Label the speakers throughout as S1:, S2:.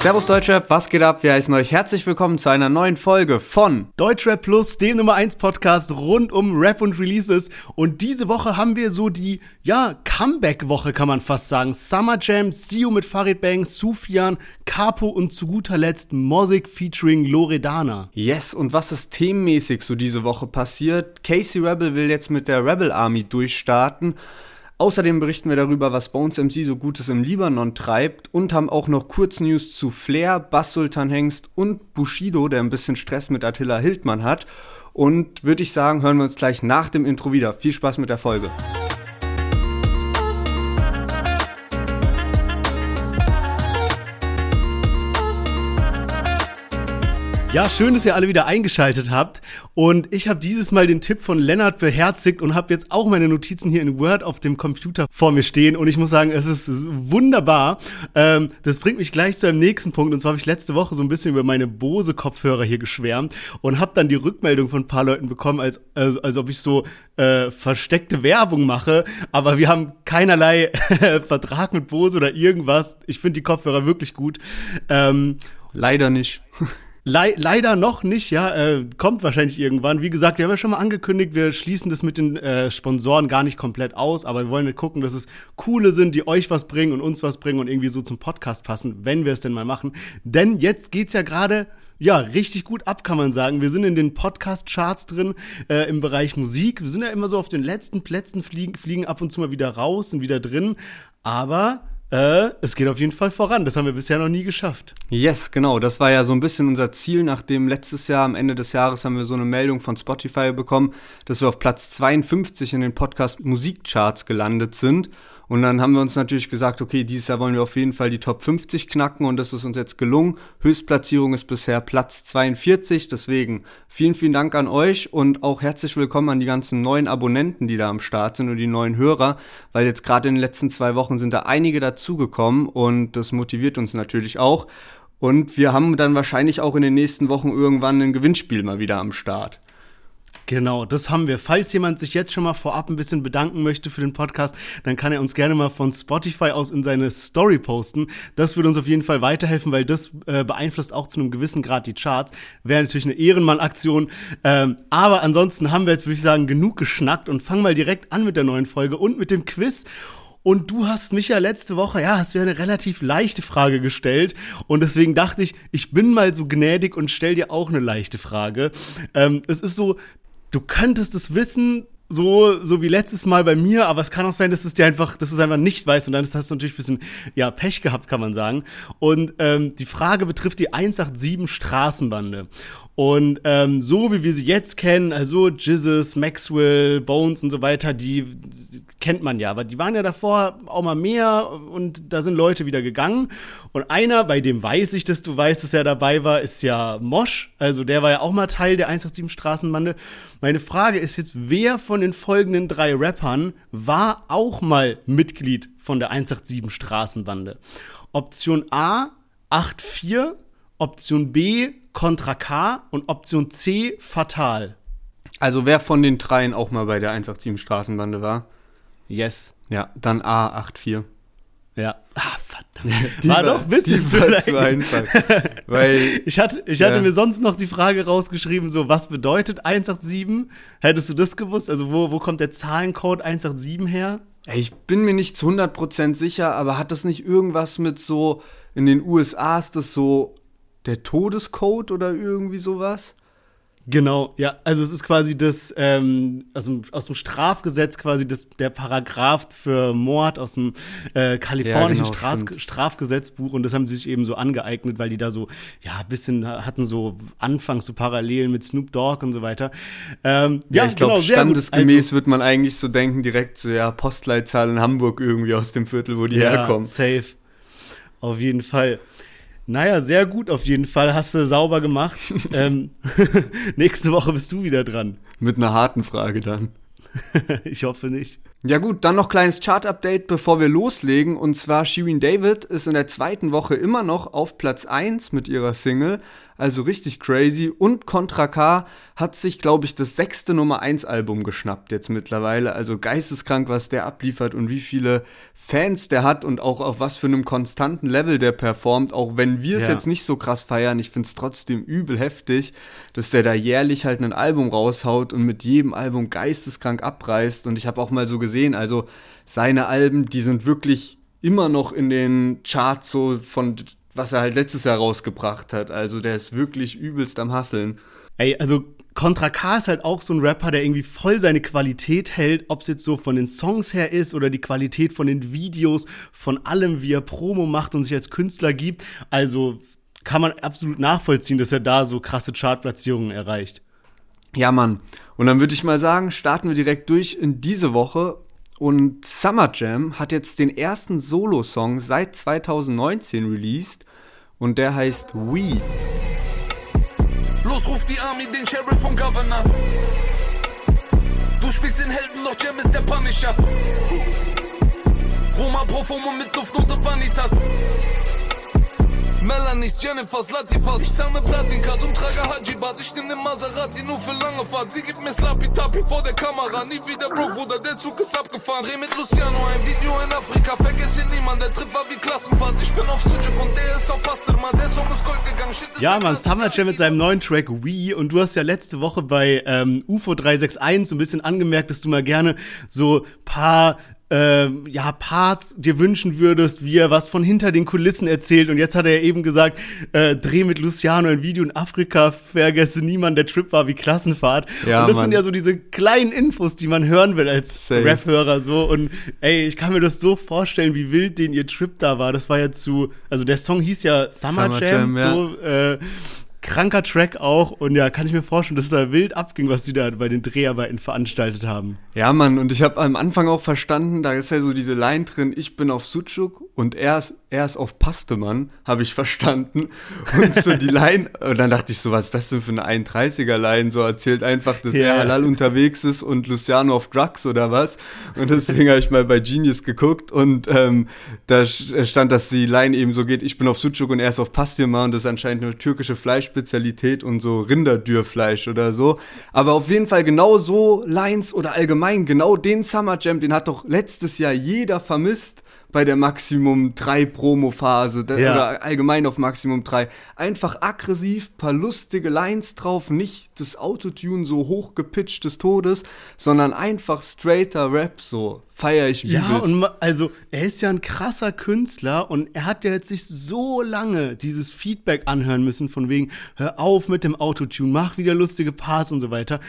S1: Servus Deutschrap, was geht ab? Wir heißen euch herzlich willkommen zu einer neuen Folge von
S2: Deutschrap Plus, dem Nummer 1 Podcast rund um Rap und Releases. Und diese Woche haben wir so die, ja, Comeback-Woche kann man fast sagen. Summer Jam, Sio mit Farid Bang, Sufjan, Capo und zu guter Letzt Mosik featuring Loredana.
S1: Yes, und was ist themenmäßig so diese Woche passiert? Casey Rebel will jetzt mit der Rebel Army durchstarten. Außerdem berichten wir darüber, was Bones MC so Gutes im Libanon treibt und haben auch noch Kurznews zu Flair, Bass Sultan Hengst und Bushido, der ein bisschen Stress mit Attila Hildmann hat. Und würde ich sagen, hören wir uns gleich nach dem Intro wieder. Viel Spaß mit der Folge.
S2: Ja, schön, dass ihr alle wieder eingeschaltet habt. Und ich habe dieses Mal den Tipp von Lennart beherzigt und habe jetzt auch meine Notizen hier in Word auf dem Computer vor mir stehen. Und ich muss sagen, es ist wunderbar. Ähm, das bringt mich gleich zu einem nächsten Punkt. Und zwar habe ich letzte Woche so ein bisschen über meine Bose-Kopfhörer hier geschwärmt und habe dann die Rückmeldung von ein paar Leuten bekommen, als, als, als ob ich so äh, versteckte Werbung mache. Aber wir haben keinerlei Vertrag mit Bose oder irgendwas. Ich finde die Kopfhörer wirklich gut.
S1: Ähm, Leider nicht.
S2: Le leider noch nicht, ja, äh, kommt wahrscheinlich irgendwann. Wie gesagt, wir haben ja schon mal angekündigt, wir schließen das mit den äh, Sponsoren gar nicht komplett aus, aber wir wollen halt gucken, dass es coole sind, die euch was bringen und uns was bringen und irgendwie so zum Podcast passen, wenn wir es denn mal machen. Denn jetzt geht's ja gerade ja, richtig gut ab, kann man sagen. Wir sind in den Podcast-Charts drin äh, im Bereich Musik. Wir sind ja immer so auf den letzten Plätzen, fliegen, fliegen ab und zu mal wieder raus und wieder drin. Aber äh, es geht auf jeden Fall voran. Das haben wir bisher noch nie geschafft.
S1: Yes, genau. Das war ja so ein bisschen unser Ziel, nachdem letztes Jahr am Ende des Jahres haben wir so eine Meldung von Spotify bekommen, dass wir auf Platz 52 in den Podcast Musikcharts gelandet sind. Und dann haben wir uns natürlich gesagt, okay, dieses Jahr wollen wir auf jeden Fall die Top 50 knacken und das ist uns jetzt gelungen. Höchstplatzierung ist bisher Platz 42. Deswegen vielen, vielen Dank an euch und auch herzlich willkommen an die ganzen neuen Abonnenten, die da am Start sind und die neuen Hörer, weil jetzt gerade in den letzten zwei Wochen sind da einige dazugekommen und das motiviert uns natürlich auch. Und wir haben dann wahrscheinlich auch in den nächsten Wochen irgendwann ein Gewinnspiel mal wieder am Start.
S2: Genau, das haben wir. Falls jemand sich jetzt schon mal vorab ein bisschen bedanken möchte für den Podcast, dann kann er uns gerne mal von Spotify aus in seine Story posten. Das würde uns auf jeden Fall weiterhelfen, weil das äh, beeinflusst auch zu einem gewissen Grad die Charts. Wäre natürlich eine Ehrenmann-Aktion. Ähm, aber ansonsten haben wir jetzt, würde ich sagen, genug geschnackt und fangen mal direkt an mit der neuen Folge und mit dem Quiz. Und du hast mich ja letzte Woche, ja, hast mir eine relativ leichte Frage gestellt. Und deswegen dachte ich, ich bin mal so gnädig und stell dir auch eine leichte Frage. Ähm, es ist so, du könntest es wissen, so, so wie letztes Mal bei mir, aber es kann auch sein, dass es dir einfach, dass du es einfach nicht weißt und dann hast du natürlich ein bisschen, ja, Pech gehabt, kann man sagen. Und ähm, die Frage betrifft die 187 Straßenbande. Und ähm, so wie wir sie jetzt kennen, also Jesus, Maxwell, Bones und so weiter, die kennt man ja, aber die waren ja davor auch mal mehr und da sind Leute wieder gegangen. Und einer, bei dem weiß ich, dass du weißt, dass er dabei war, ist ja Mosch. Also der war ja auch mal Teil der 187 Straßenbande. Meine Frage ist jetzt, wer von den folgenden drei Rappern war auch mal Mitglied von der 187 Straßenbande? Option A 84, Option B Contra K und Option C Fatal.
S1: Also wer von den dreien auch mal bei der 187 Straßenbande war?
S2: Yes.
S1: Ja, dann A84.
S2: Ja. Ah, verdammt. Die war, doch ein bisschen zu, zu einfach. Weil, ich hatte, ich hatte mir sonst noch die Frage rausgeschrieben, so, was bedeutet 187? Hättest du das gewusst? Also, wo, wo kommt der Zahlencode 187 her?
S1: Ich bin mir nicht zu 100% sicher, aber hat das nicht irgendwas mit so, in den USA ist das so der Todescode oder irgendwie sowas?
S2: Genau, ja, also es ist quasi das ähm, aus, dem, aus dem Strafgesetz quasi das, der Paragraph für Mord aus dem äh, kalifornischen ja, genau, Straf, Strafgesetzbuch und das haben sie sich eben so angeeignet, weil die da so ja ein bisschen hatten so anfangs so Parallelen mit Snoop Dogg und so weiter.
S1: Ähm, ja, ja, ich glaube genau, standesgemäß also, wird man eigentlich so denken direkt so ja Postleitzahl in Hamburg irgendwie aus dem Viertel, wo die ja, herkommen.
S2: Safe, auf jeden Fall. Naja, sehr gut auf jeden Fall. Hast du sauber gemacht. ähm, nächste Woche bist du wieder dran.
S1: Mit einer harten Frage dann.
S2: ich hoffe nicht.
S1: Ja gut, dann noch kleines Chart-Update, bevor wir loslegen. Und zwar Shirin David ist in der zweiten Woche immer noch auf Platz 1 mit ihrer Single. Also richtig crazy. Und Contra K hat sich, glaube ich, das sechste Nummer 1 Album geschnappt jetzt mittlerweile. Also geisteskrank, was der abliefert und wie viele Fans der hat und auch auf was für einem konstanten Level der performt. Auch wenn wir es ja. jetzt nicht so krass feiern, ich finde es trotzdem übel heftig, dass der da jährlich halt ein Album raushaut und mit jedem Album geisteskrank abreißt. Und ich habe auch mal so gesehen, also seine Alben, die sind wirklich immer noch in den Charts so von was er halt letztes Jahr rausgebracht hat. Also der ist wirklich übelst am Hasseln.
S2: Ey, also Contra K ist halt auch so ein Rapper, der irgendwie voll seine Qualität hält, ob es jetzt so von den Songs her ist oder die Qualität von den Videos, von allem, wie er Promo macht und sich als Künstler gibt. Also kann man absolut nachvollziehen, dass er da so krasse Chartplatzierungen erreicht.
S1: Ja, Mann. Und dann würde ich mal sagen, starten wir direkt durch in diese Woche und Summer Jam hat jetzt den ersten Solo-Song seit 2019 released und der heißt We. Los, ruft die Army, den Sheriff vom Governor. Du spielst den Helden, doch Jam ist der Punisher. Roma Profumo mit Duft und Vanitas. Melanies, Jennifers, Latifas. Ich zahle Platincard und trage Hajibas. Ich nehm den Maserati nur für lange Fahrt. Sie gibt mir Slappy Tapi vor der Kamera. Nie wieder Bro, Bruder, der Zug ist abgefahren. Dreh mit Luciano ein Video in Afrika. Vergesse niemand, der Trip war wie Klassenfahrt. Ich bin auf Sujuk und der ist auf Pasterma. Der Song ist Gold gegangen. Shit
S2: ja, man, Summer Jam mit seinem neuen Track We. Und du hast ja letzte Woche bei ähm, UFO 361 so ein bisschen angemerkt, dass du mal gerne so paar äh, ja, Parts dir wünschen würdest, wie er was von hinter den Kulissen erzählt. Und jetzt hat er ja eben gesagt, äh, dreh mit Luciano ein Video in Afrika, vergesse niemand, der Trip war wie Klassenfahrt. Ja, und das Mann. sind ja so diese kleinen Infos, die man hören will als Rap-Hörer so. Und ey, ich kann mir das so vorstellen, wie wild den ihr Trip da war. Das war ja zu, also der Song hieß ja Summer, Summer Jam, Jam ja. so, äh, kranker Track auch und ja, kann ich mir vorstellen, dass da wild abging, was die da bei den Dreharbeiten veranstaltet haben.
S1: Ja, Mann, und ich habe am Anfang auch verstanden, da ist ja so diese Line drin, ich bin auf Sucuk und er ist, auf Pastemann, habe ich verstanden. Und so die Line, und dann dachte ich so, was ist das denn für eine 31er-Line? So erzählt einfach, dass yeah. er halal unterwegs ist und Luciano auf Drugs oder was. Und deswegen habe ich mal bei Genius geguckt und ähm, da stand, dass die Line eben so geht, ich bin auf Sucuk und er ist auf Pastemann und das ist anscheinend eine türkische Fleisch Spezialität und so Rinderdürfleisch oder so. Aber auf jeden Fall genau so Lines oder allgemein genau den Summer Jam, den hat doch letztes Jahr jeder vermisst bei der Maximum 3 Promo-Phase ja. oder allgemein auf Maximum 3. Einfach aggressiv, paar lustige Lines drauf, nicht das Autotune so hochgepitcht des Todes, sondern einfach straighter Rap so. Feier ich
S2: übelst. Ja, und also er ist ja ein krasser Künstler und er hat ja jetzt sich so lange dieses Feedback anhören müssen von wegen, hör auf mit dem Autotune, mach wieder lustige Parts und so weiter.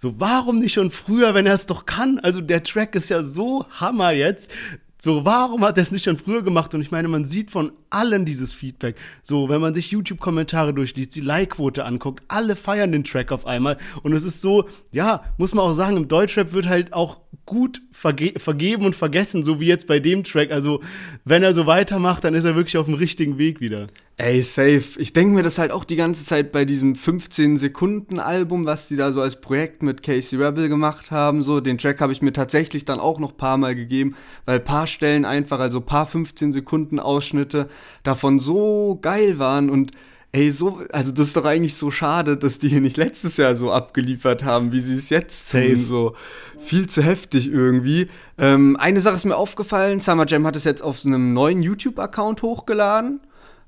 S2: So, warum nicht schon früher, wenn er es doch kann? Also der Track ist ja so Hammer jetzt. So, warum hat er es nicht schon früher gemacht? Und ich meine, man sieht von allen dieses Feedback. So, wenn man sich YouTube-Kommentare durchliest, die Like-Quote anguckt, alle feiern den Track auf einmal. Und es ist so, ja, muss man auch sagen, im Deutschrap wird halt auch gut verge vergeben und vergessen, so wie jetzt bei dem Track. Also, wenn er so weitermacht, dann ist er wirklich auf dem richtigen Weg wieder.
S1: Ey, safe. Ich denke mir das halt auch die ganze Zeit bei diesem 15-Sekunden-Album, was die da so als Projekt mit Casey Rebel gemacht haben. So, den Track habe ich mir tatsächlich dann auch noch paar Mal gegeben, weil paar Stellen einfach, also paar 15-Sekunden-Ausschnitte davon so geil waren und ey, so, also das ist doch eigentlich so schade, dass die hier nicht letztes Jahr so abgeliefert haben, wie sie es jetzt Safe. tun. So viel zu heftig irgendwie. Ähm, eine Sache ist mir aufgefallen, Summer Jam hat es jetzt auf so einem neuen YouTube-Account hochgeladen.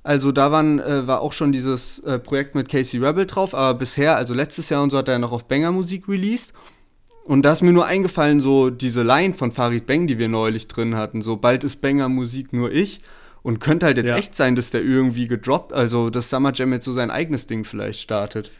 S1: Also da waren, äh, war auch schon dieses äh, Projekt mit Casey Rebel drauf, aber bisher, also letztes Jahr und so hat er noch auf Banger Musik released. Und da ist mir nur eingefallen, so diese Line von Farid Bang, die wir neulich drin hatten, so bald ist Banger Musik nur ich. Und könnte halt jetzt ja. echt sein, dass der irgendwie gedroppt, also dass Summer Jam jetzt so sein eigenes Ding vielleicht startet.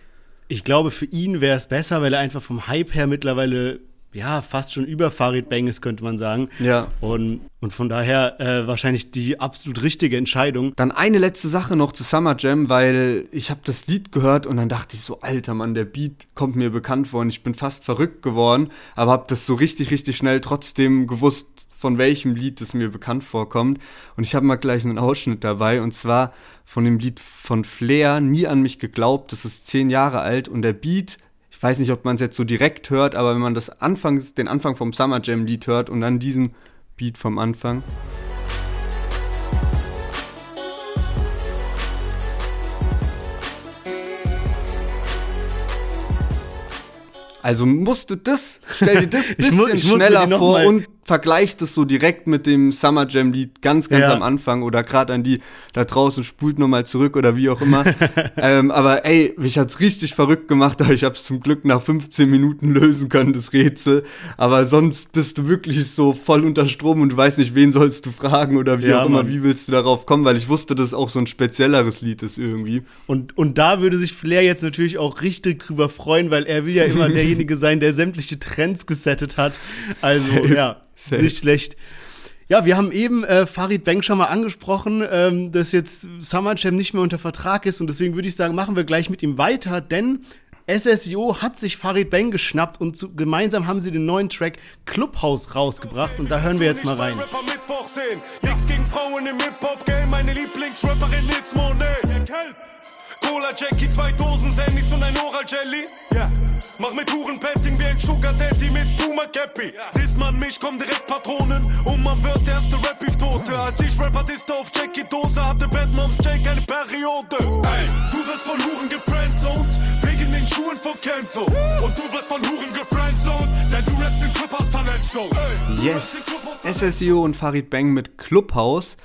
S2: Ich glaube, für ihn wäre es besser, weil er einfach vom Hype her mittlerweile ja, fast schon über Farid Bang ist, könnte man sagen.
S1: Ja.
S2: Und, und von daher äh, wahrscheinlich die absolut richtige Entscheidung.
S1: Dann eine letzte Sache noch zu Summer Jam, weil ich habe das Lied gehört und dann dachte ich so, alter Mann, der Beat kommt mir bekannt vor und ich bin fast verrückt geworden, aber habe das so richtig, richtig schnell trotzdem gewusst, von welchem Lied es mir bekannt vorkommt. Und ich habe mal gleich einen Ausschnitt dabei, und zwar von dem Lied von Flair, Nie an mich geglaubt, das ist zehn Jahre alt und der Beat, ich weiß nicht, ob man es jetzt so direkt hört, aber wenn man das Anfangs, den Anfang vom Summer Jam Lied hört und dann diesen Beat vom Anfang. Also musst du das, stell dir das bisschen schneller vor und vergleicht es so direkt mit dem Summer Jam Lied ganz, ganz
S2: Ja.
S1: am Anfang oder gerade an die da draußen spult nochmal zurück oder wie auch immer. ähm, aber ey, mich hat's richtig verrückt gemacht, aber ich hab's zum Glück nach 15 Minuten lösen können, das Rätsel. Aber sonst bist du wirklich so voll unter Strom und du weißt nicht, wen sollst du fragen oder wie
S2: Ja,
S1: auch immer,
S2: Mann.
S1: wie willst du darauf kommen, weil ich wusste, dass es auch so ein spezielleres Lied ist irgendwie.
S2: Und, und da würde sich Flair jetzt natürlich auch richtig drüber freuen, weil er will ja immer derjenige sein, der sämtliche Trends gesettet hat. Also, ja. Nicht schlecht. Ja, wir haben eben äh, Farid Bang schon mal angesprochen, ähm, dass jetzt Summer Jam nicht mehr unter Vertrag ist und deswegen würde ich sagen, machen wir gleich mit ihm weiter, denn SSIO hat sich Farid Bang geschnappt und zu, gemeinsam haben sie den neuen Track Clubhouse rausgebracht und da hören wir jetzt mal rein.
S3: Rapper Mittwoch sehen. Nix gegen Frauen im Hip-Hop-Game. Meine Lieblingsrapperin ist Monet. Cola Jackie, zwei Dosen Sandys und ein Oral Jelly. Ja. Mach mit Hurenpetting wie ein Sugar Daddy mit Puma Cappy. Disst man mich, kommen direkt Patronen und man wird erste rap tote Als ich Rapper disste auf Jackie Dose, hatte Bad Moms Jake eine Periode. Ey, du wirst von Huren gefriendzoned, wegen den Schuhen von Kenzo. Und du wirst von Huren gefriendzoned, denn du rappst in Clubhouse Talent Show.
S1: Yes.
S3: Clubhouse
S1: SSIO und Farid Bang mit Clubhouse.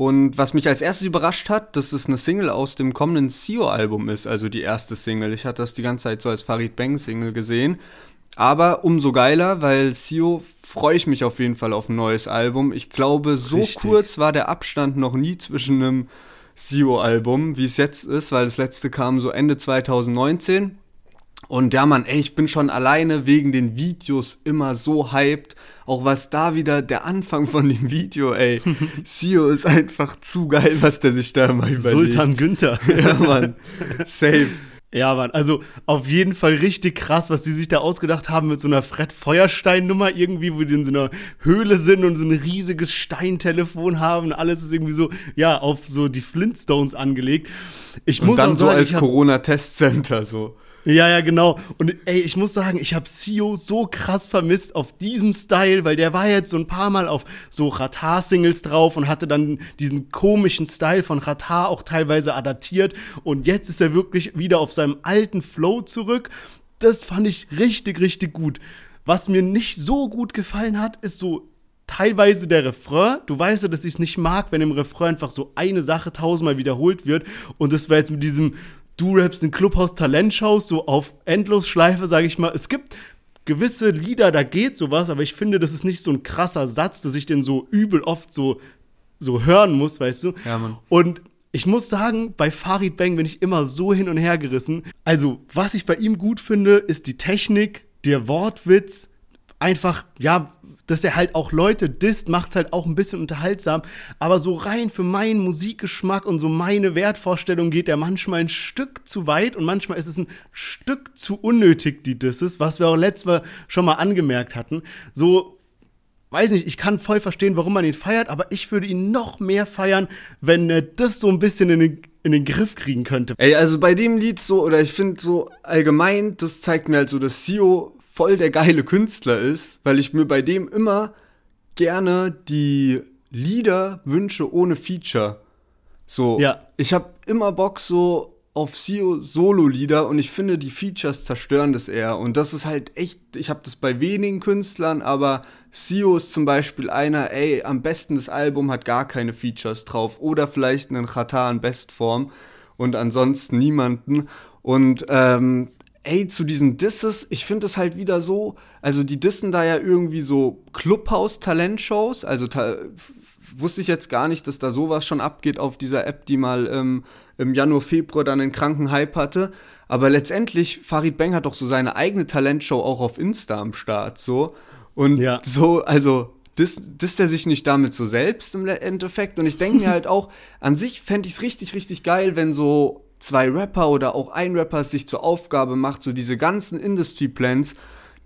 S1: Und was mich als erstes überrascht hat, dass es eine Single aus dem kommenden Sio-Album ist, also die erste Single. Ich hatte das die ganze Zeit so als Farid Bang-Single gesehen. Aber umso geiler, weil Sio freue ich mich auf jeden Fall auf ein neues Album. Ich glaube, so
S2: Richtig.
S1: kurz war der Abstand noch nie zwischen einem Sio-Album, wie es jetzt ist, weil das letzte kam so Ende 2019. Und ja, Mann, ey, ich bin schon alleine wegen den Videos immer so hyped. Auch was da wieder der Anfang von dem Video, ey. Sio ist einfach zu geil, was der sich da immer überlegt.
S2: Sultan Günther.
S1: Ja, Mann. Safe.
S2: Ja, Mann, also auf jeden Fall richtig krass, was die sich da ausgedacht haben mit so einer Fred Feuerstein-Nummer irgendwie, wo die in so einer Höhle sind und so ein riesiges Steintelefon haben. Alles ist irgendwie so, ja, auf so die Flintstones angelegt. Ich
S1: Und
S2: muss
S1: dann
S2: auch
S1: so
S2: sagen,
S1: als
S2: ich hab,
S1: Corona-Testcenter, so.
S2: Ja, ja, genau. Und ey, ich muss sagen, ich habe Sio so krass vermisst auf diesem Style, weil der war jetzt so ein paar Mal auf so Ratar-Singles drauf und hatte dann diesen komischen Style von Ratar auch teilweise adaptiert. Und jetzt ist er wirklich wieder auf seinem alten Flow zurück. Das fand ich richtig, richtig gut. Was mir nicht so gut gefallen hat, ist so teilweise der Refrain. Du weißt ja, dass ich es nicht mag, wenn im Refrain einfach so eine Sache tausendmal wiederholt wird. Und das war jetzt mit diesem Du rappst in Clubhaus Talentshows so auf Endlosschleife, sage ich mal. Es gibt gewisse Lieder, da geht sowas, aber ich finde, das ist nicht so ein krasser Satz, dass ich den so übel oft so, so hören muss, weißt du?
S1: Ja, Mann.
S2: Und ich muss sagen, bei Farid Bang bin ich immer so hin und her gerissen. Also, was ich bei ihm gut finde, ist die Technik, der Wortwitz, einfach, ja, dass er halt auch Leute disst, macht halt auch ein bisschen unterhaltsam. Aber so rein für meinen Musikgeschmack und so meine Wertvorstellung geht er manchmal ein Stück zu weit und manchmal ist es ein Stück zu unnötig, die Disses, was wir auch letztes Mal schon mal angemerkt hatten. So, weiß nicht, ich kann voll verstehen, warum man ihn feiert, aber ich würde ihn noch mehr feiern, wenn er das so ein bisschen in den, in den Griff kriegen könnte.
S1: Ey, also bei dem Lied so, oder ich finde so allgemein, das zeigt mir halt so, dass Sio voll der geile Künstler ist, weil ich mir bei dem immer gerne die Lieder wünsche ohne Feature. So,
S2: Ja.
S1: ich habe immer Bock so auf Sio Solo-Lieder und ich finde, die Features zerstören das eher. Und das ist halt echt, ich habe das bei wenigen Künstlern, aber Sio ist zum Beispiel einer, ey, am besten das Album hat gar keine Features drauf. Oder vielleicht einen Chata in Bestform und ansonsten niemanden. Und ähm, ey, zu diesen Disses, ich finde es halt wieder so, also die dissen da ja irgendwie so Clubhouse-Talentshows, also ta wusste ich jetzt gar nicht, dass da sowas schon abgeht auf dieser App, die mal ähm, im Januar, Februar dann einen kranken Hype hatte. Aber letztendlich, Farid Bang hat doch so seine eigene Talentshow auch auf Insta am Start, so. Und
S2: Ja.
S1: so, also, disst er sich nicht damit so selbst im Endeffekt? Und ich denke mir halt auch, an sich fände ich es richtig, richtig geil, wenn so zwei Rapper oder auch ein Rapper sich zur Aufgabe macht, so diese ganzen Industry Plans,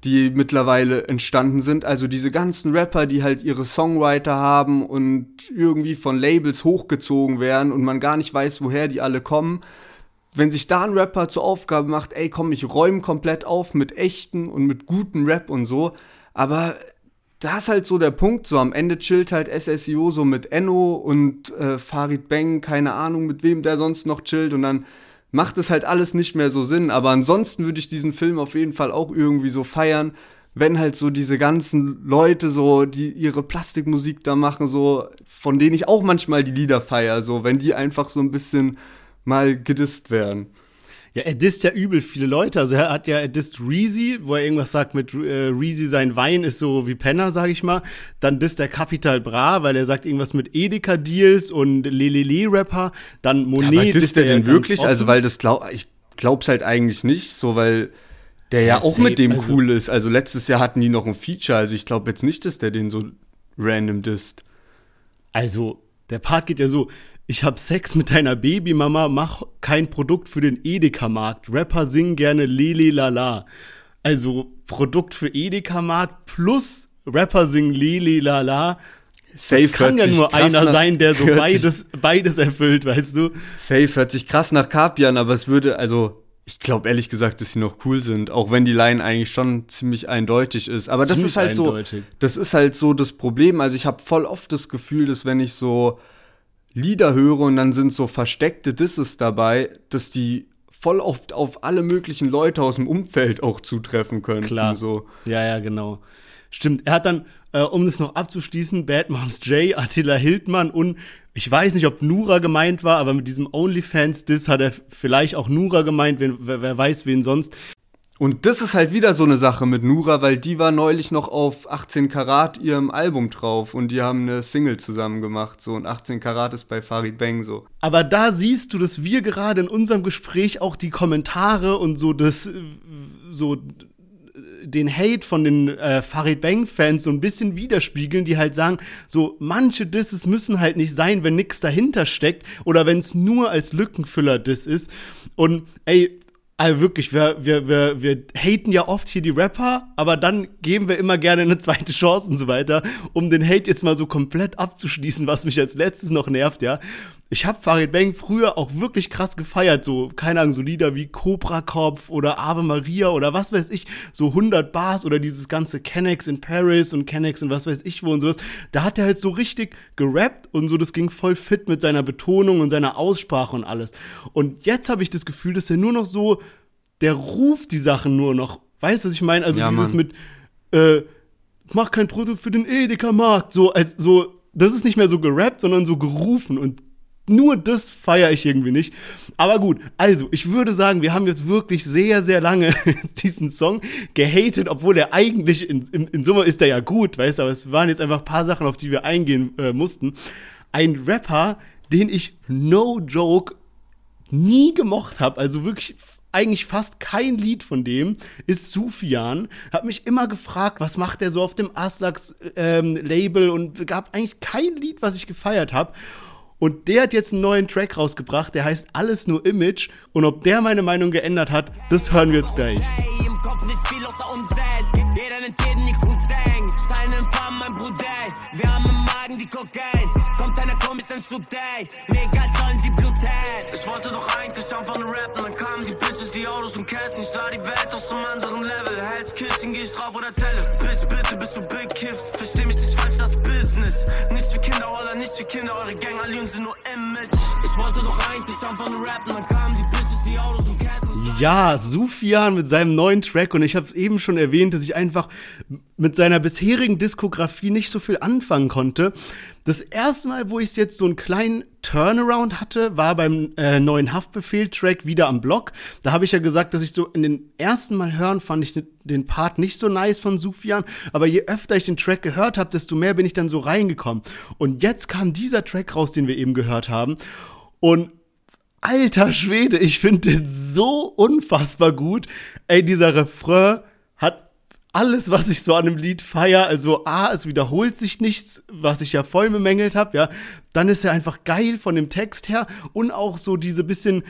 S1: die mittlerweile entstanden sind, also diese ganzen Rapper, die halt ihre Songwriter haben und irgendwie von Labels hochgezogen werden und man gar nicht weiß, woher die alle kommen. Wenn sich da ein Rapper zur Aufgabe macht, ey, komm, ich räume komplett auf mit echten und mit gutem Rap und so, aber da ist halt so der Punkt, so am Ende chillt halt SSIO so mit Enno und äh, Farid Bang, keine Ahnung mit wem der sonst noch chillt und dann macht es halt alles nicht mehr so Sinn. Aber ansonsten würde ich diesen Film auf jeden Fall auch irgendwie so feiern, wenn halt so diese ganzen Leute so, die ihre Plastikmusik da machen, so, von denen ich auch manchmal die Lieder feier, so, wenn die einfach so ein bisschen mal gedisst werden.
S2: Ja, er disst ja übel viele Leute. Also er hat ja, er disst Reezy, wo er irgendwas sagt mit äh, Reezy, sein Wein ist so wie Penner, sag ich mal. Dann disst er Capital Bra, weil er sagt irgendwas mit Edeka-Deals und Lelele-Rapper. Dann Monet
S1: ja, aber disst er denn wirklich? Also, weil das glaub, ich glaub's halt eigentlich nicht, so, weil der ja, ja auch mit dem also, cool ist. Also letztes Jahr hatten die noch ein Feature, also ich glaube jetzt nicht, dass der den so random disst.
S2: Also, der Part geht ja so, ich hab Sex mit deiner Babymama, mach kein Produkt für den Edeka-Markt. Rapper singen gerne Lele Lala. Also Produkt für Edeka-Markt plus Rapper singen Lele Lala. Safe das kann ja nur einer sein, der so beides, beides erfüllt, weißt du?
S1: Safe hört sich krass nach Kapian, aber es würde, also ich glaube ehrlich gesagt, dass sie noch cool sind, auch wenn die Line eigentlich schon ziemlich eindeutig ist. Aber ziemlich das ist halt eindeutig. so, das ist halt so das Problem. Also ich habe voll oft das Gefühl, dass wenn ich so Lieder höre und dann sind so versteckte Disses dabei, dass die voll oft auf alle möglichen Leute aus dem Umfeld auch zutreffen können.
S2: Klar. So. Ja, ja, genau. Stimmt. Er hat dann, äh, um das noch abzuschließen, Bad Moms J, Attila Hildmann und ich weiß nicht, ob Nura gemeint war, aber mit diesem OnlyFans-Diss hat er vielleicht auch Nura gemeint, wen, wer, wer weiß wen sonst.
S1: Und das ist halt wieder so eine Sache mit Nura, weil die war neulich noch auf 18 Karat ihrem Album drauf und die haben eine Single zusammen gemacht. So und 18 Karat ist bei Farid Bang so.
S2: Aber da siehst du, dass wir gerade in unserem Gespräch auch die Kommentare und so das so den Hate von den äh, Farid Bang Fans so ein bisschen widerspiegeln, die halt sagen, so manche Disses müssen halt nicht sein, wenn nichts dahinter steckt oder wenn es nur als Lückenfüller Diss ist. Und ey, also wirklich, wir, wir, wir, wir haten ja oft hier die Rapper, aber dann geben wir immer gerne eine zweite Chance und so weiter, um den Hate jetzt mal so komplett abzuschließen, was mich als letztes noch nervt, ja ich habe Farid Bang früher auch wirklich krass gefeiert, so, keine Ahnung, so Lieder wie Cobra Kopf oder Ave Maria oder was weiß ich, so 100 Bars oder dieses ganze Kennex in Paris und Kennex und was weiß ich wo und sowas. Da hat er halt so richtig gerappt und so, das ging voll fit mit seiner Betonung und seiner Aussprache und alles. Und jetzt habe ich das Gefühl, dass er nur noch so, der ruft die Sachen nur noch. Weißt du, was ich meine? Also ja, dieses Mann. mit, äh, mach kein Produkt für den Edeka-Markt, so als so, das ist nicht mehr so gerappt, sondern so gerufen und nur das feiere ich irgendwie nicht. Aber gut, also, ich würde sagen, wir haben jetzt wirklich sehr, sehr lange diesen Song gehatet, obwohl der eigentlich in, in, in Summe ist der ja gut, weißt du, aber es waren jetzt einfach ein paar Sachen, auf die wir eingehen äh, mussten. Ein Rapper, den ich no joke nie gemocht habe, also wirklich eigentlich fast kein Lied von dem ist Sufian. Hab mich immer gefragt, was macht er so auf dem Aslax ähm, Label und gab eigentlich kein Lied, was ich gefeiert habe. Und der hat jetzt einen neuen Track rausgebracht, der heißt Alles nur Image. Und ob der meine Meinung geändert hat, das hören wir jetzt gleich. Ich wollte doch eigentlich nur rappen. Dann kamen die Bitches, die Autos und Ketten. Ich sah die Welt aus einem anderen Level. Hals, Küsschen, geh ich drauf oder Zelle. Bis bitte, bist du Big Kiffs. Versteh mich nicht falsch, das Business. Nichts für Kinder, Holla, nichts für Kinder. Eure Gang, alle sind nur Image. Ich wollte doch eigentlich einfach nur rappen. Dann kamen die Bitches, die Autos und Ketten. Ja, Sufian mit seinem neuen Track und ich habe es eben schon erwähnt, dass ich einfach mit seiner bisherigen Diskografie nicht so viel anfangen konnte. Das erste Mal, wo ich jetzt so einen kleinen Turnaround hatte, war beim äh, neuen Haftbefehl-Track wieder am Block. Da habe ich ja gesagt, dass ich so in den ersten Mal hören fand ich den Part nicht so nice von Sufian, aber je öfter ich den Track gehört habe, desto mehr bin ich dann so reingekommen. Und jetzt kam dieser Track raus, den wir eben gehört haben. Und alter Schwede, ich finde den so unfassbar gut. Ey, dieser Refrain hat alles, was ich so an dem Lied feier. Also A, es wiederholt sich nichts, was ich ja voll bemängelt habe, ja. Dann ist er einfach geil von dem Text her und auch so diese bisschen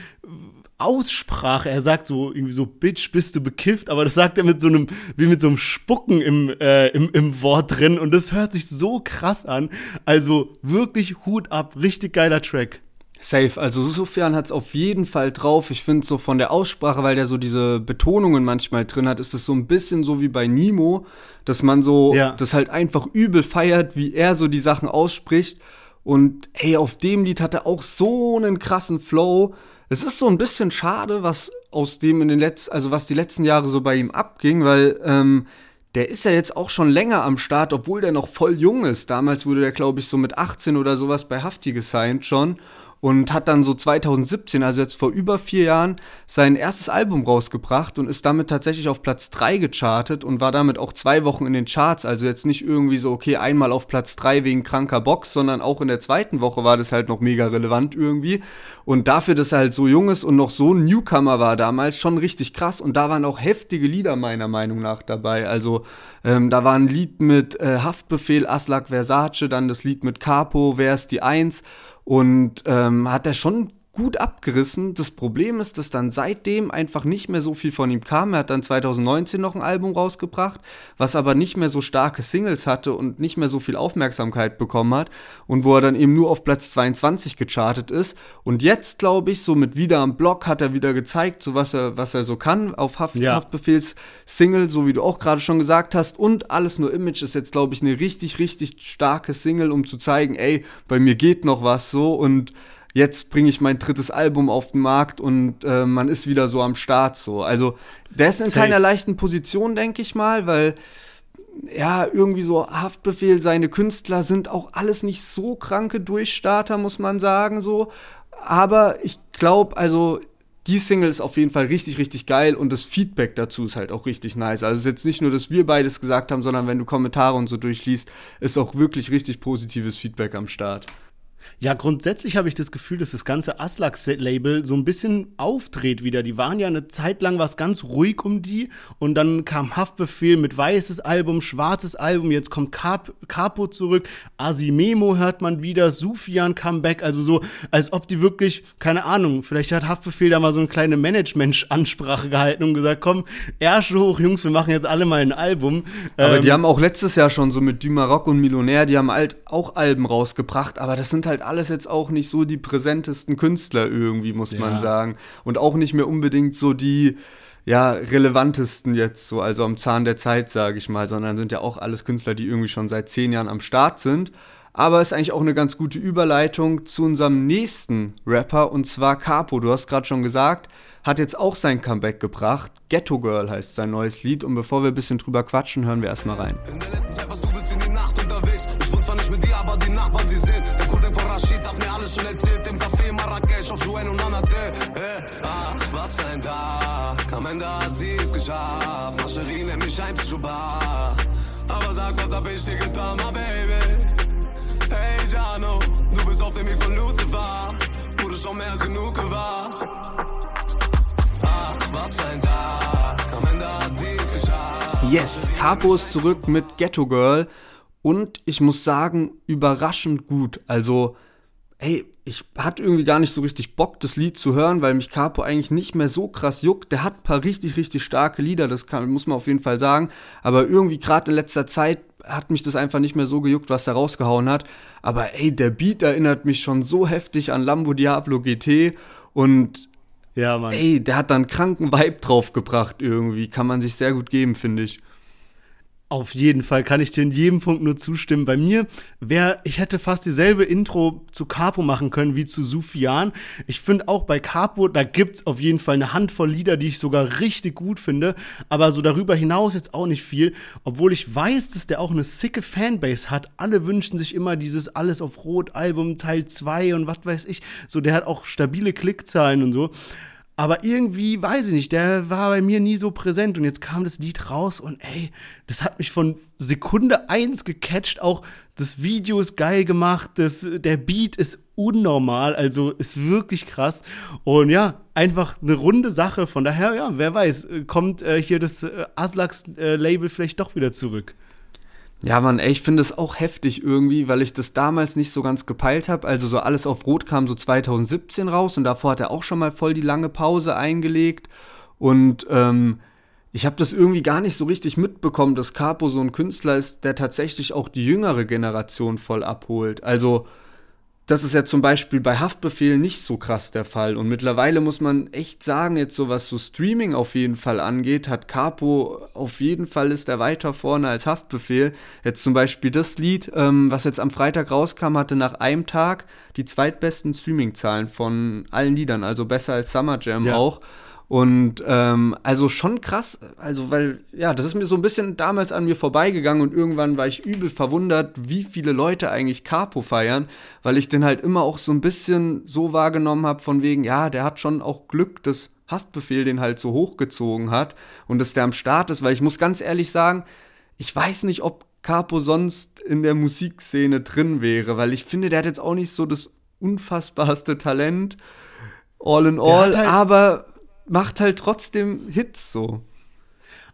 S2: Aussprache. Er sagt so irgendwie so, Bitch, bist du bekifft, aber das sagt er mit so einem, wie mit so einem Spucken im, äh, im, im Wort drin und das hört sich so krass an. Also wirklich Hut ab, richtig geiler Track.
S1: Safe, also Sufjan hat es auf jeden Fall drauf. Ich finde so von der Aussprache, weil der so diese Betonungen manchmal drin hat, ist es so ein bisschen so wie bei Nemo, dass man so ja. das halt einfach übel feiert, wie er so die Sachen ausspricht. Und hey, auf dem Lied hat er auch so einen krassen Flow. es ist so ein bisschen schade, was aus dem in den letzten, also was die letzten Jahre so bei ihm abging, weil ähm, der ist ja jetzt auch schon länger am Start, obwohl der noch voll jung ist. Damals wurde der, glaube ich, so mit 18 oder sowas bei Hafti gesigned schon und hat dann so 2017, also jetzt vor über vier Jahren, sein erstes Album rausgebracht und ist damit tatsächlich auf Platz 3 gechartet und war damit auch zwei Wochen in den Charts. Also jetzt nicht irgendwie so, okay, einmal auf Platz 3 wegen kranker Box, sondern auch in der zweiten Woche war das halt noch mega relevant irgendwie. Und dafür, dass er halt so jung ist und noch so ein Newcomer war damals, schon richtig krass. Und da waren auch heftige Lieder meiner Meinung nach dabei. Also ähm, da war ein Lied mit äh, Haftbefehl, Aslak Versace, dann das Lied mit Capo, Wer ist die Eins? Und ähm, hat er schon gut abgerissen. Das Problem ist, dass dann seitdem einfach nicht mehr so viel von ihm kam. Er hat dann 2019 noch ein Album rausgebracht, was aber nicht mehr so starke Singles hatte und nicht mehr so viel Aufmerksamkeit bekommen hat und wo er dann eben nur auf Platz 22 gechartet ist. Und jetzt, glaube ich, so mit wieder am Block hat er wieder gezeigt, so was er, was er so kann auf Haft, ja. Haftbefehls Single, so wie du auch gerade schon gesagt hast. Und alles nur Image ist jetzt, glaube ich, eine richtig, richtig starke Single, um zu zeigen, ey, bei mir geht noch was so und jetzt bringe ich mein drittes Album auf den Markt und äh, man ist wieder so am Start so. Also der ist in Safe. keiner leichten Position, denke ich mal, weil ja, irgendwie so Haftbefehl, seine Künstler sind auch alles nicht so kranke Durchstarter, muss man sagen, so. Aber ich glaube, also die Single ist auf jeden Fall richtig, richtig geil und das Feedback dazu ist halt auch richtig nice. Also es ist jetzt nicht nur, dass wir beides gesagt haben, sondern wenn du Kommentare und so durchliest, ist auch wirklich richtig positives Feedback am Start.
S2: Ja, grundsätzlich habe ich das Gefühl, dass das ganze Aslak-Label so ein bisschen aufdreht wieder. Die waren ja eine Zeit lang was ganz ruhig um die und dann kam Haftbefehl mit weißes Album, schwarzes Album, jetzt kommt Cap Capo zurück, Asimemo hört man wieder, Sufian Comeback, also so, als ob die wirklich, keine Ahnung, vielleicht hat Haftbefehl da mal so eine kleine Management-Ansprache gehalten und gesagt, komm, Ärsche hoch, Jungs, wir machen jetzt alle mal ein Album.
S1: Aber ähm, die haben auch letztes Jahr schon so mit Du Maroc und Millionär, die haben halt auch Alben rausgebracht, aber das sind halt halt alles jetzt auch nicht so die präsentesten Künstler irgendwie, muss ja. man sagen. Und auch nicht mehr unbedingt so die ja, relevantesten jetzt so, also am Zahn der Zeit, sage ich mal, sondern sind ja auch alles Künstler, die irgendwie schon seit zehn Jahren am Start sind. Aber ist eigentlich auch eine ganz gute Überleitung zu unserem nächsten Rapper und zwar Capo. Du hast gerade schon gesagt, hat jetzt auch sein Comeback gebracht. Ghetto Girl heißt sein neues Lied. Und bevor wir ein bisschen drüber quatschen, hören wir erstmal rein. In der letzten Zeit warst du bis in die Nacht unterwegs. Ich wohne zwar nicht mit dir, aber die Nachbarn, sie sehen alles schon erzählt im Café Marrakesch auf Jouen und Anate. Hey, ach, was für ein Tag. Am Ende hat sie es geschafft. Mascherie nennt mich ein Psychopath. Aber sag, was hab ich dir getan, my baby? Hey, Jano, du bist auf dem Weg von Lucifer. Wurde schon mehr als genug gewahr. Ach, was für ein Tag. Am Ende hat sie es geschafft. Yes, Capo ist zurück mit Ghetto Girl. Und ich muss sagen, überraschend gut. Also, ey, ich hatte irgendwie gar nicht so richtig Bock, das Lied zu hören, weil mich Capo eigentlich nicht mehr so krass juckt. Der hat ein paar richtig, richtig starke Lieder, das kann, muss man auf jeden Fall sagen. Aber irgendwie gerade in letzter Zeit hat mich das einfach nicht mehr so gejuckt, was er rausgehauen hat. Aber ey, der Beat erinnert mich schon so heftig an Lambo Diablo GT und ja, Mann. ey, der hat dann kranken Vibe draufgebracht irgendwie. Kann man sich sehr gut geben, finde ich.
S2: Auf jeden Fall kann ich dir in jedem Punkt nur zustimmen. Bei mir wäre, ich hätte fast dieselbe Intro zu Capo machen können wie zu Sufian. Ich finde auch bei Capo, da gibt's auf jeden Fall eine Handvoll Lieder, die ich sogar richtig gut finde. Aber so darüber hinaus jetzt auch nicht viel. Obwohl ich weiß, dass der auch eine sicke Fanbase hat. Alle wünschen sich immer dieses Alles auf Rot Album Teil 2 und was weiß ich. So, der hat auch stabile Klickzahlen und so. Aber irgendwie, weiß ich nicht, der war bei mir nie so präsent. Und jetzt kam das Lied raus und ey, das hat mich von Sekunde eins gecatcht. Auch das Video ist geil gemacht, das, der Beat ist unnormal, also ist wirklich krass. Und ja, einfach eine runde Sache. Von daher, ja, wer weiß, kommt äh, hier das äh, Aslaks-Label äh, vielleicht doch wieder zurück.
S1: Ja, Mann, ey, ich finde es auch heftig irgendwie, weil ich das damals nicht so ganz gepeilt habe. Also so alles auf Rot kam so 2017 raus und davor hat er auch schon mal voll die lange Pause eingelegt. Und ähm, ich habe das irgendwie gar nicht so richtig mitbekommen, dass Capo so ein Künstler ist, der tatsächlich auch die jüngere Generation voll abholt. Also das ist ja zum Beispiel bei Haftbefehl nicht so krass der Fall. Und mittlerweile muss man echt sagen, jetzt so was so Streaming auf jeden Fall angeht, hat Capo auf jeden Fall ist er weiter vorne als Haftbefehl. Jetzt zum Beispiel das Lied, ähm, was jetzt am Freitag rauskam, hatte nach einem Tag die zweitbesten Streaming-Zahlen von allen Liedern, also besser als Summer Jam ja. auch. Und ähm, also schon krass, also weil, ja, das ist mir so ein bisschen damals an mir vorbeigegangen und irgendwann war ich übel verwundert, wie viele Leute eigentlich Capo feiern, weil ich den halt immer auch so ein bisschen so wahrgenommen habe, von wegen, ja, der hat schon auch Glück, dass Haftbefehl den halt so hochgezogen hat und dass der am Start ist, weil ich muss ganz ehrlich sagen, ich weiß nicht, ob Capo sonst in der Musikszene drin wäre, weil ich finde, der hat jetzt auch nicht so das unfassbarste Talent, all in all, halt aber macht halt trotzdem Hits so.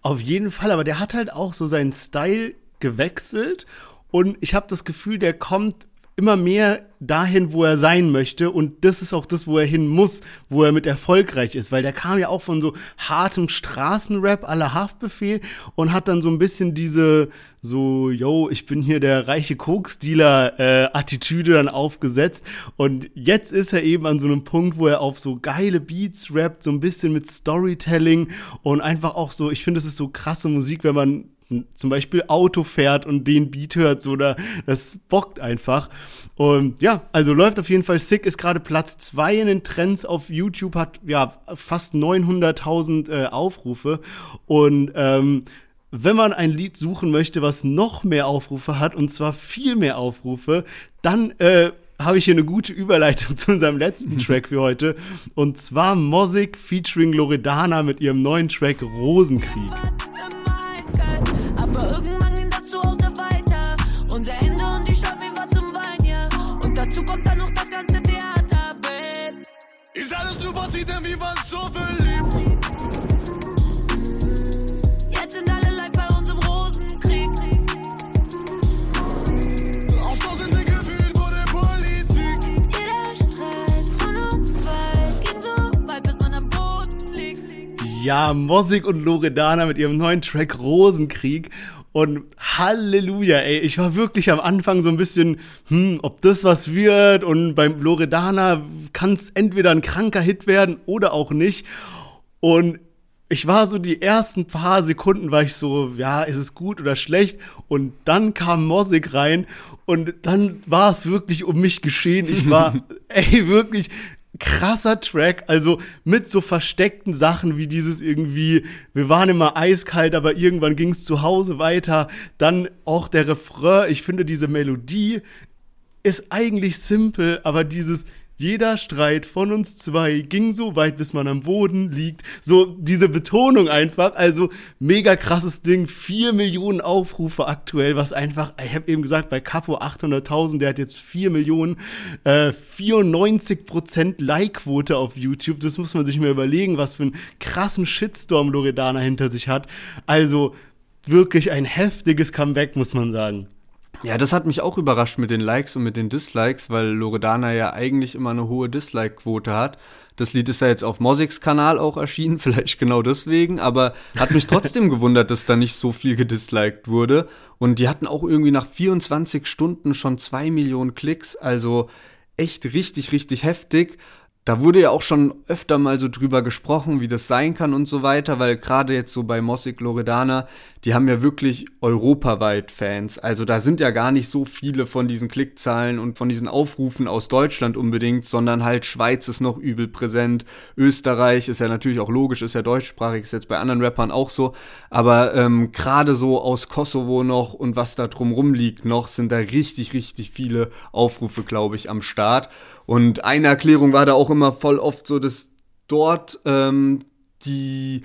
S2: Auf jeden Fall, aber der hat halt auch so seinen Style gewechselt und ich habe das Gefühl, der kommt immer mehr dahin, wo er sein möchte. Und das ist auch das, wo er hin muss, wo er mit erfolgreich ist. Weil der kam ja auch von so hartem Straßenrap aller Haftbefehl und hat dann so ein bisschen diese so, yo, ich bin hier der reiche Koksdealer-Attitüde äh, dann aufgesetzt. Und jetzt ist er eben an so einem Punkt, wo er auf so geile Beats rappt, so ein bisschen mit Storytelling und einfach auch so, ich finde, es ist so krasse Musik, wenn man zum Beispiel Auto fährt und den Beat hört, so da, das bockt einfach. Und ja, also läuft auf jeden Fall sick, ist gerade Platz zwei in den Trends auf YouTube, hat ja fast 900.000 äh, Aufrufe und ähm, wenn man ein Lied suchen möchte, was noch mehr Aufrufe hat, und zwar viel mehr Aufrufe, dann äh, habe ich hier eine gute Überleitung zu unserem letzten Track für heute. Und zwar Mosik featuring Loredana mit ihrem neuen Track Rosenkrieg. Ist alles super, sie denn wie was so verliebt. Jetzt sind alle live bei uns im Rosenkrieg. Auch sind wir gefühlt wurde Politik. Jeder Streit von uns zwei ging so weit, bis man am Boden liegt. Ja, Mosik und Loredana mit ihrem neuen Track Rosenkrieg. Und Halleluja, ey. Ich war wirklich am Anfang so ein bisschen, hm, ob das was wird. Und beim Loredana kann es entweder ein kranker Hit werden oder auch nicht. Und ich war so die ersten paar Sekunden war ich so, ja, ist es gut oder schlecht? Und dann kam Mosik rein und dann war es wirklich um mich geschehen. Ich war, ey, wirklich, krasser Track, also mit so versteckten Sachen wie dieses irgendwie, wir waren immer eiskalt, aber irgendwann ging es zu Hause weiter. Dann auch der Refrain, ich finde diese Melodie ist eigentlich simpel, aber dieses jeder Streit von uns zwei ging so weit, bis man am Boden liegt. So diese Betonung einfach. Also mega krasses Ding. Vier Millionen Aufrufe aktuell, was einfach, ich habe eben gesagt, bei Capo 800.000, der hat jetzt vier Millionen, äh, 94% Like-Quote auf YouTube. Das muss man sich mal überlegen, was für einen krassen Shitstorm Loredana hinter sich hat. Also wirklich ein heftiges Comeback, muss man sagen.
S1: Ja, das hat mich auch überrascht mit den Likes und mit den Dislikes, weil Loredana ja eigentlich immer eine hohe Dislike-Quote hat. Das Lied ist ja jetzt auf Mosiks Kanal auch erschienen, vielleicht genau deswegen, aber hat mich trotzdem gewundert, dass da nicht so viel gedisliked wurde. Und die hatten auch irgendwie nach 24 Stunden schon zwei Millionen Klicks, also echt richtig, richtig heftig da wurde ja auch schon öfter mal so drüber gesprochen, wie das sein kann und so weiter, weil gerade jetzt so bei Mossig Loredana, die haben ja wirklich europaweit Fans. Also da sind ja gar nicht so viele von diesen Klickzahlen und von diesen Aufrufen aus Deutschland unbedingt, sondern halt Schweiz ist noch übel präsent. Österreich ist ja natürlich auch logisch, ist ja deutschsprachig, ist jetzt bei anderen Rappern auch so. Aber ähm, gerade so aus Kosovo noch und was da drumrum liegt noch, sind da richtig, richtig viele Aufrufe, glaube ich, am Start. Und eine Erklärung war da auch immer voll oft so, dass dort ähm, die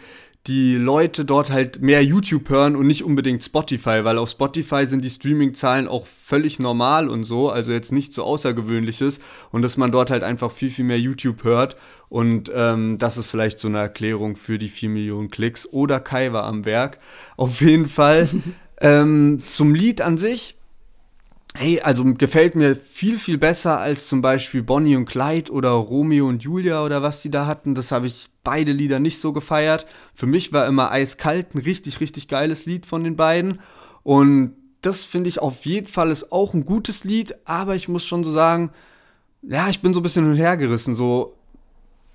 S1: die Leute dort halt mehr YouTube hören und nicht unbedingt Spotify, weil auf Spotify sind die Streaming-Zahlen auch völlig normal und so, also jetzt nicht so außergewöhnliches. Und dass man dort halt einfach viel, viel mehr YouTube hört. Und ähm, das ist vielleicht so eine Erklärung für die 4 Millionen Klicks oder Kai war am Werk. Auf jeden Fall ähm, zum Lied an sich Hey, also gefällt mir viel, viel besser als zum Beispiel Bonnie und Clyde oder Romeo und Julia oder was die da hatten. Das habe ich beide Lieder nicht so gefeiert. Für mich war immer Eiskalt ein richtig, richtig geiles Lied von den beiden. Und das finde ich auf jeden Fall ist auch ein gutes Lied, aber ich muss schon so sagen, ja, ich bin so ein bisschen hin und her gerissen. So,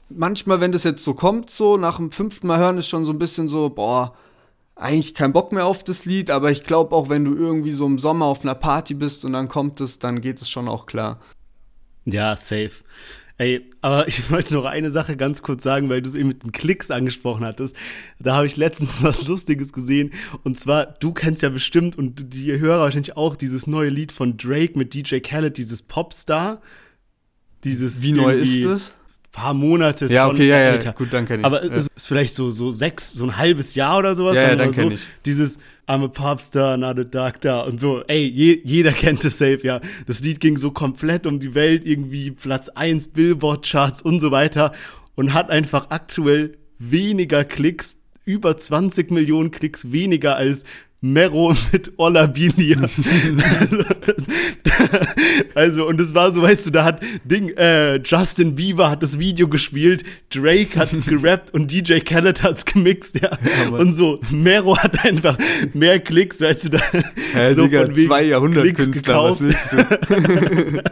S1: manchmal, wenn das jetzt so kommt, so nach dem fünften Mal hören, ist schon so ein bisschen so, boah, eigentlich kein Bock mehr auf das Lied, aber ich glaube auch, wenn du irgendwie so im Sommer auf einer Party bist und dann kommt es, dann geht es schon auch klar.
S2: Ja, safe. Ey, aber ich wollte noch eine Sache ganz kurz sagen, weil du es eben mit den Klicks angesprochen hattest. Da habe ich letztens was Lustiges gesehen. Und zwar, du kennst ja bestimmt und die Hörer wahrscheinlich auch dieses neue Lied von Drake mit DJ Khaled, dieses Popstar.
S1: Dieses Wie neu ist es?
S2: Paar Monate
S1: ja, okay, ja, ja, älter. gut, dann kenne ich.
S2: Aber es ist vielleicht so, so sechs, so ein halbes Jahr oder sowas.
S1: Ja, ja dann kenne so. ich.
S2: Dieses I'm a Popstar, not a Doctor und so. Ey, je, jeder kennt es safe, ja. Das Lied ging so komplett um die Welt, irgendwie Platz 1 Billboard-Charts und so weiter und hat einfach aktuell weniger Klicks, über 20 Millionen Klicks weniger als Mero mit Olla Bilia. also, und es war so, weißt du, da hat Ding, äh, Justin Bieber hat das Video gespielt, Drake hat es gerappt und DJ Khaled hat es gemixt, ja. ja und so, Mero hat einfach mehr Klicks, weißt du, da.
S1: Hä, so Digga, zwei Jahrhundertkünstler, was willst du?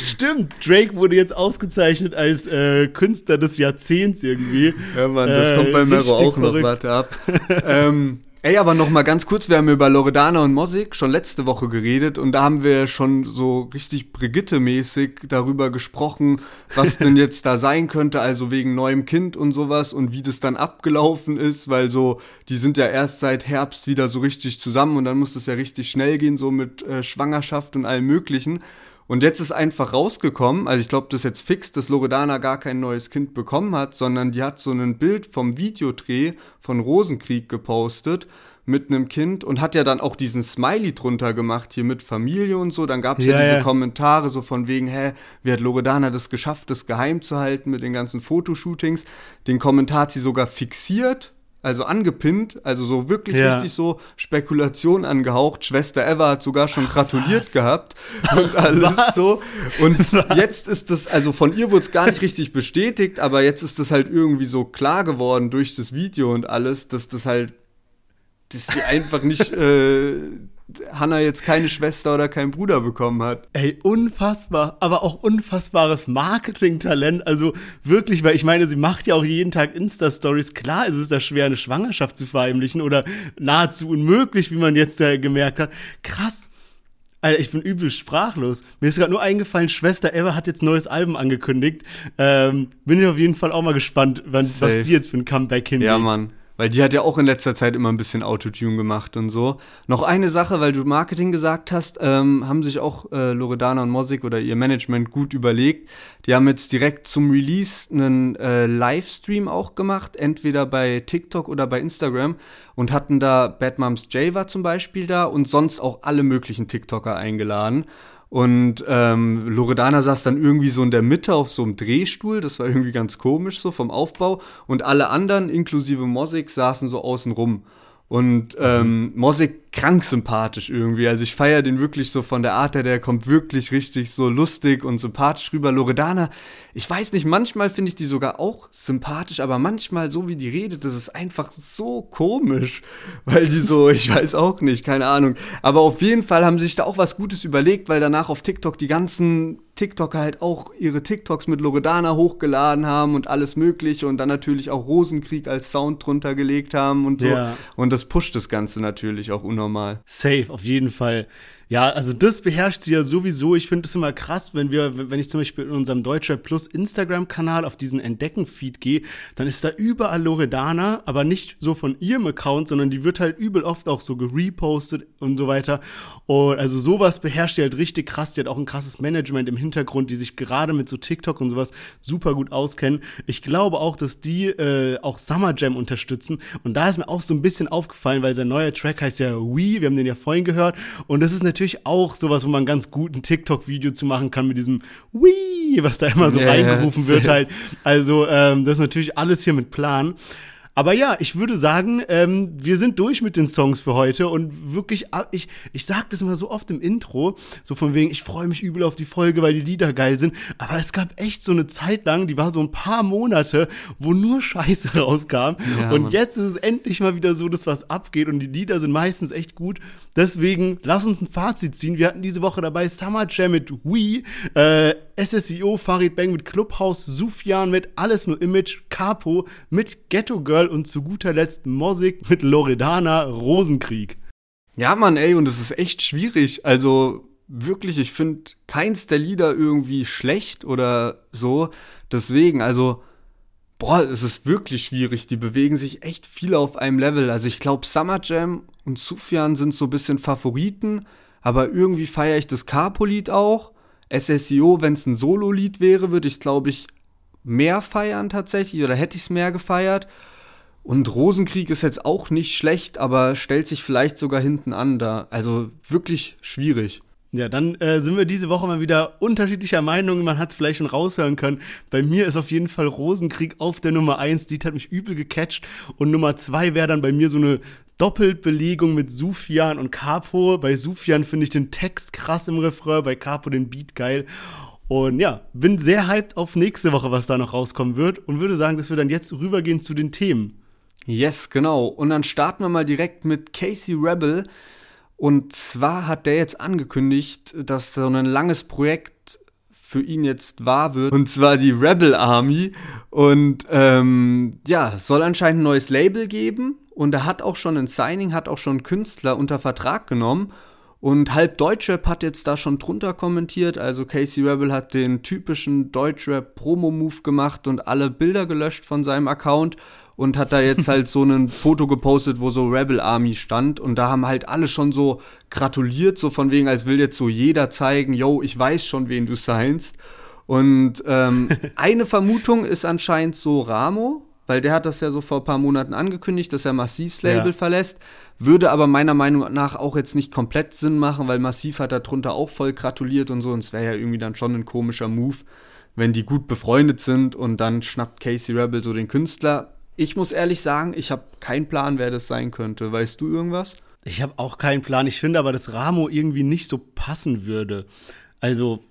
S2: Stimmt, Drake wurde jetzt ausgezeichnet als äh, Künstler des Jahrzehnts irgendwie.
S1: Ja, Mann, das äh, kommt bei Mero auch verrückt. noch, warte ab. ähm, Ey, aber noch mal ganz kurz, wir haben über Loredana und Mosik schon letzte Woche geredet und da haben wir schon so richtig Brigitte-mäßig darüber gesprochen, was denn jetzt da sein könnte, also wegen neuem Kind und sowas und wie das dann abgelaufen ist, weil so, die sind ja erst seit Herbst wieder so richtig zusammen und dann muss das ja richtig schnell gehen, so mit äh, Schwangerschaft und allem Möglichen. Und jetzt ist einfach rausgekommen, also ich glaube, das ist jetzt fix, dass Loredana gar kein neues Kind bekommen hat, sondern die hat so ein Bild vom Videodreh von Rosenkrieg gepostet mit einem Kind und hat ja dann auch diesen Smiley drunter gemacht, hier mit Familie und so. Dann gab es ja, ja, diese ja. Kommentare so von wegen, hä, wie hat Loredana das geschafft, das geheim zu halten mit den ganzen Fotoshootings. Den Kommentar hat sie sogar fixiert also angepinnt, also so wirklich ja. richtig so Spekulation angehaucht. Schwester Eva hat sogar schon Ach, gratuliert was? gehabt und alles was? so. Und was? jetzt ist das, also von ihr wurde es gar nicht richtig bestätigt, aber jetzt ist das halt irgendwie so klar geworden durch das Video und alles, dass das halt, dass die einfach nicht äh, Hannah jetzt keine Schwester oder keinen Bruder bekommen hat.
S2: Ey, unfassbar, aber auch unfassbares Marketingtalent. Also wirklich, weil ich meine, sie macht ja auch jeden Tag Insta-Stories. Klar ist es da schwer, eine Schwangerschaft zu verheimlichen oder nahezu unmöglich, wie man jetzt ja gemerkt hat. Krass. Alter, ich bin übel sprachlos. Mir ist gerade nur eingefallen, Schwester Eva hat jetzt ein neues Album angekündigt. Ähm, bin ich auf jeden Fall auch mal gespannt, wann, was die jetzt für ein Comeback hinlegt.
S1: Ja, Mann. Weil die hat ja auch in letzter Zeit immer ein bisschen Autotune gemacht und so. Noch eine Sache, weil du Marketing gesagt hast, ähm, haben sich auch äh, Loredana und Mosik oder ihr Management gut überlegt. Die haben jetzt direkt zum Release einen äh, Livestream auch gemacht, entweder bei TikTok oder bei Instagram und hatten da Bad Moms J war zum Beispiel da und sonst auch alle möglichen TikToker eingeladen. Und ähm, Loredana saß dann irgendwie so in der Mitte auf so einem Drehstuhl, das war irgendwie ganz komisch so vom Aufbau. Und alle anderen, inklusive Mosik, saßen so außen rum. Und ähm, Mosik krank sympathisch irgendwie. Also ich feiere den wirklich so von der Art her, der kommt wirklich richtig so lustig und sympathisch rüber. Loredana, ich weiß nicht, manchmal finde ich die sogar auch sympathisch, aber manchmal so wie die redet, das ist einfach so komisch. Weil die so, ich weiß auch nicht, keine Ahnung. Aber auf jeden Fall haben sie sich da auch was Gutes überlegt, weil danach auf TikTok die ganzen TikToker halt auch ihre TikToks mit Loredana hochgeladen haben und alles Mögliche und dann natürlich auch Rosenkrieg als Sound drunter gelegt haben und so. Ja. Und das pusht das Ganze natürlich auch unnormal.
S2: Safe, auf jeden Fall. Ja, also das beherrscht sie ja sowieso. Ich finde es immer krass, wenn wir, wenn ich zum Beispiel in unserem Deutscher Plus Instagram-Kanal auf diesen Entdecken-Feed gehe, dann ist da überall Loredana, aber nicht so von ihrem Account, sondern die wird halt übel oft auch so gerepostet und so weiter. Und also sowas beherrscht die halt richtig krass. Die hat auch ein krasses Management im Hintergrund, die sich gerade mit so TikTok und sowas super gut auskennen. Ich glaube auch, dass die äh, auch Summer Jam unterstützen. Und da ist mir auch so ein bisschen aufgefallen, weil sein neuer Track heißt ja We, wir haben den ja vorhin gehört. Und das ist natürlich natürlich auch sowas, wo man ganz gut ein TikTok-Video zu machen kann mit diesem Wii, was da immer so yeah, reingerufen wird halt. Also ähm, das ist natürlich alles hier mit Plan. Aber ja, ich würde sagen, ähm, wir sind durch mit den Songs für heute und wirklich, ah, ich, ich sag das immer so oft im Intro, so von wegen, ich freue mich übel auf die Folge, weil die Lieder geil sind. Aber es gab echt so eine Zeit lang, die war so ein paar Monate, wo nur Scheiße rauskam. Ja, und Mann. jetzt ist es endlich mal wieder so, dass was abgeht und die Lieder sind meistens echt gut. Deswegen lass uns ein Fazit ziehen. Wir hatten diese Woche dabei Summer Jam mit Wii, äh, SSIO, Farid Bang mit Clubhouse, Sufjan mit Alles nur Image, Capo mit Ghetto Girl und zu guter Letzt Mosik mit Loredana Rosenkrieg.
S1: Ja, Mann, ey, und es ist echt schwierig. Also wirklich, ich finde keins der Lieder irgendwie schlecht oder so. Deswegen, also, boah, es ist wirklich schwierig. Die bewegen sich echt viel auf einem Level. Also ich glaube, Summer Jam und Sufjan sind so ein bisschen Favoriten, aber irgendwie feiere ich das Capo-Lied auch. SSIO, wenn es ein Solo-Lied wäre, würde ich, glaube ich, mehr feiern tatsächlich oder hätte ich es mehr gefeiert. Und Rosenkrieg ist jetzt auch nicht schlecht, aber stellt sich vielleicht sogar hinten an da. Also wirklich schwierig.
S2: Ja, dann äh, sind wir diese Woche mal wieder unterschiedlicher Meinung. Man hat es vielleicht schon raushören können. Bei mir ist auf jeden Fall Rosenkrieg auf der Nummer eins. Die hat mich übel gecatcht. Und Nummer zwei wäre dann bei mir so eine Doppelbelegung mit Sufjan und Capo. Bei Sufjan finde ich den Text krass im Refrain, bei Capo den Beat geil. Und ja, bin sehr hyped auf nächste Woche, was da noch rauskommen wird. Und würde sagen, dass wir dann jetzt rübergehen zu den Themen.
S1: Yes, genau. Und dann starten wir mal direkt mit Casey Rebel. Und zwar hat der jetzt angekündigt, dass so ein langes Projekt für ihn jetzt wahr wird. Und zwar die Rebel Army. Und ähm, ja, soll anscheinend ein neues Label geben. Und er hat auch schon ein Signing, hat auch schon Künstler unter Vertrag genommen. Und halb Deutschrap hat jetzt da schon drunter kommentiert. Also Casey Rebel hat den typischen Deutschrap-Promo-Move gemacht und alle Bilder gelöscht von seinem Account und hat da jetzt halt so ein Foto gepostet, wo so Rebel Army stand und da haben halt alle schon so gratuliert, so von wegen, als will jetzt so jeder zeigen, yo, ich weiß schon, wen du seinst. Und ähm, eine Vermutung ist anscheinend so Ramo, weil der hat das ja so vor ein paar Monaten angekündigt, dass er Massivs Label ja. verlässt. Würde aber meiner Meinung nach auch jetzt nicht komplett Sinn machen, weil Massiv hat darunter auch voll gratuliert und so. Und es wäre ja irgendwie dann schon ein komischer Move, wenn die gut befreundet sind und dann schnappt Casey Rebel so den Künstler. Ich muss ehrlich sagen, ich habe keinen Plan, wer das sein könnte. Weißt du irgendwas?
S2: Ich habe auch keinen Plan. Ich finde aber, dass Ramo irgendwie nicht so passen würde. Also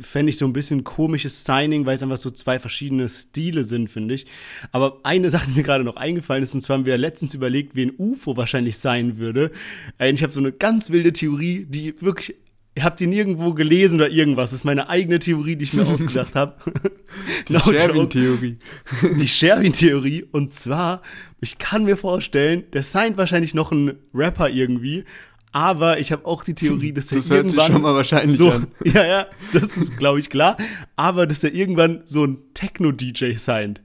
S2: fände ich so ein bisschen komisches Signing, weil es einfach so zwei verschiedene Stile sind, finde ich. Aber eine Sache, die mir gerade noch eingefallen ist, und zwar haben wir letztens überlegt, wie ein UFO wahrscheinlich sein würde. Äh, ich habe so eine ganz wilde Theorie, die wirklich Ihr habt die nirgendwo gelesen oder irgendwas. Das ist meine eigene Theorie, die ich mir ausgedacht habe.
S1: Die no Sherwin-Theorie.
S2: Die Sherwin-Theorie. Und zwar, ich kann mir vorstellen, der signed wahrscheinlich noch ein Rapper irgendwie. Aber ich habe auch die Theorie, dass er
S1: das irgendwann. Das hört sich schon mal wahrscheinlich
S2: so,
S1: an.
S2: Ja, ja, das ist, glaube ich, klar. Aber dass er irgendwann so ein Techno-DJ signed.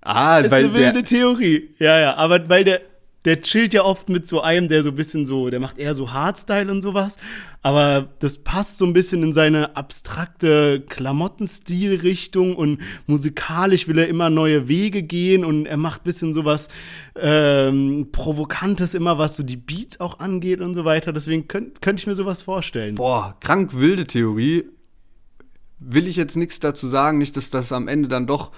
S1: Ah,
S2: das weil ist eine wilde Theorie. Ja, ja, aber weil der der chillt ja oft mit so einem, der so ein bisschen so, der macht eher so Hardstyle und sowas. Aber das passt so ein bisschen in seine abstrakte Klamottenstilrichtung und musikalisch will er immer neue Wege gehen und er macht ein bisschen sowas ähm, Provokantes immer, was so die Beats auch angeht und so weiter. Deswegen könnte könnt ich mir sowas vorstellen.
S1: Boah, krank wilde Theorie. Will ich jetzt nichts dazu sagen, nicht, dass das am Ende dann doch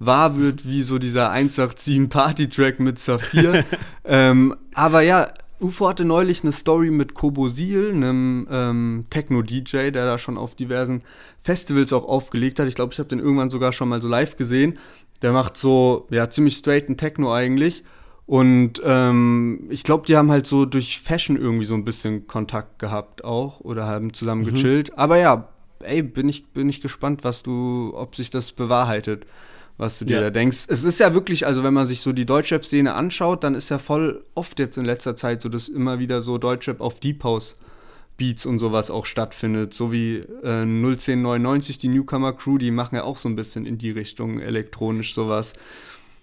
S1: wahr wird wie so dieser 187 Party-Track mit Saphir. ähm, aber ja, UFO hatte neulich eine Story mit Kobo Seal, einem ähm, Techno-DJ, der da schon auf diversen Festivals auch aufgelegt hat. Ich glaube, ich habe den irgendwann sogar schon mal so live gesehen. Der macht so, ja, ziemlich straighten Techno eigentlich. Und ähm, ich glaube, die haben halt so durch Fashion irgendwie so ein bisschen Kontakt gehabt auch oder haben zusammen mhm. gechillt. Aber ja, ey, bin ich, bin ich gespannt, was du, ob sich das bewahrheitet was du dir ja. da denkst. Es ist ja wirklich, also wenn man sich so die Deutschrap-Szene anschaut, dann ist ja voll oft jetzt in letzter Zeit so, dass immer wieder so Deutschrap auf Deep House Beats und sowas auch stattfindet. So wie äh, 01099, die Newcomer Crew, die machen ja auch so ein bisschen in die Richtung elektronisch sowas.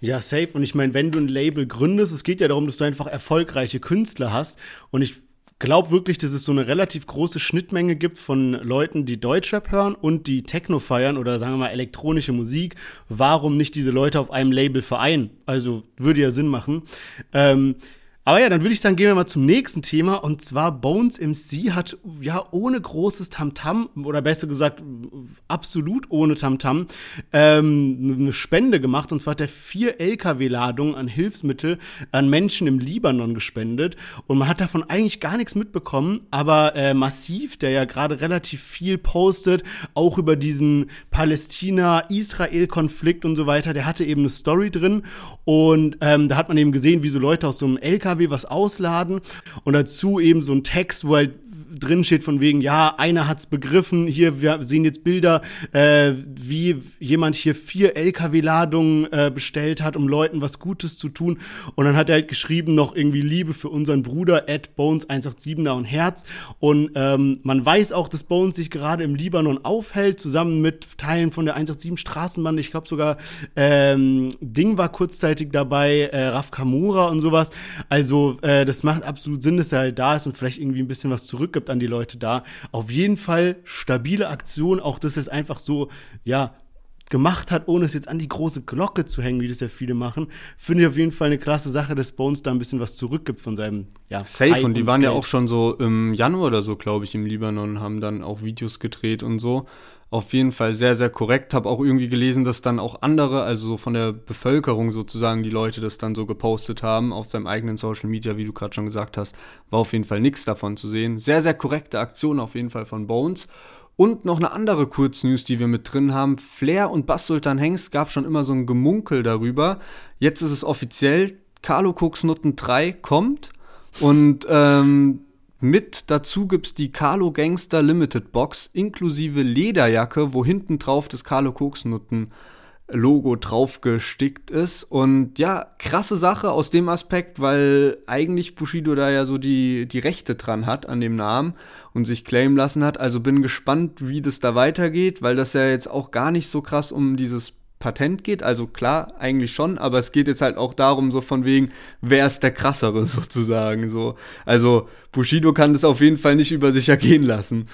S2: Ja, safe. Und ich meine, wenn du ein Label gründest, es geht ja darum, dass du einfach erfolgreiche Künstler hast. Und ich glaube wirklich, dass es so eine relativ große Schnittmenge gibt von Leuten, die Deutschrap hören und die Techno feiern oder sagen wir mal elektronische Musik. Warum nicht diese Leute auf einem Label vereinen? Also würde ja Sinn machen. Ähm, Aber ja, dann würde ich sagen, gehen wir mal zum nächsten Thema. Und zwar Bones MC hat ja ohne großes Tamtam, -Tam, oder besser gesagt, absolut ohne Tamtam, -Tam, ähm, eine Spende gemacht. Und zwar hat er vier LKW-Ladungen an Hilfsmittel an Menschen im Libanon gespendet. Und man hat davon eigentlich gar nichts mitbekommen. Aber äh, Massiv, der ja gerade relativ viel postet, auch über diesen Palästina-Israel-Konflikt und so weiter, der hatte eben eine Story drin. Und ähm, da hat man eben gesehen, wie so Leute aus so einem LKW was ausladen. Und dazu eben so ein Text, wo halt drin steht von wegen, ja, einer hat's begriffen, hier, wir sehen jetzt Bilder, äh, wie jemand hier vier LKW-Ladungen äh, bestellt hat, um Leuten was Gutes zu tun. Und dann hat er halt geschrieben, noch irgendwie Liebe für unseren Bruder, Ed Bones 187er und Herz. Und ähm, man weiß auch, dass Bones sich gerade im Libanon aufhält, zusammen mit Teilen von der 187 Straßenbahn. Ich glaube sogar ähm, Ding war kurzzeitig dabei, äh, Raf Kamura und sowas. Also äh, das macht absolut Sinn, dass er halt da ist und vielleicht irgendwie ein bisschen was zurückgibt an die Leute da. Auf jeden Fall stabile Aktion, auch dass es einfach so, ja, gemacht hat, ohne es jetzt an die große Glocke zu hängen, wie das ja viele machen, finde ich auf jeden Fall eine klasse Sache, dass Bones da ein bisschen was zurückgibt von seinem, ja.
S1: Safe, und die waren Geld. ja auch schon so im Januar oder so, glaube ich, im Libanon, haben dann auch Videos gedreht und so auf jeden Fall sehr, sehr korrekt. Habe auch irgendwie gelesen, dass dann auch andere, also so von der Bevölkerung sozusagen, die Leute das dann so gepostet haben auf seinem eigenen Social Media, wie du gerade schon gesagt hast, war auf jeden Fall nichts davon zu sehen. Sehr, sehr korrekte Aktion auf jeden Fall von Bones. Und noch eine andere Kurznews, die wir mit drin haben. Flair und Bass Sultan Hengst gab schon immer so ein Gemunkel darüber. Jetzt ist es offiziell, Carlo Cooks Nutten 3 kommt. Und ähm, mit dazu gibt's die Carlo Gangster Limited Box inklusive Lederjacke, wo hinten drauf das Carlo Koksnutten Logo drauf gestickt ist. Und ja, krasse Sache aus dem Aspekt, weil eigentlich Bushido da ja so die, die Rechte dran hat an dem Namen und sich claimen lassen hat. Also bin gespannt, wie das da weitergeht, weil das ja jetzt auch gar nicht so krass um dieses Patent geht. Also klar, eigentlich schon, aber es geht jetzt halt auch darum, so von wegen, wer ist der krassere sozusagen. So. Also Bushido kann das auf jeden Fall nicht über sich ergehen lassen.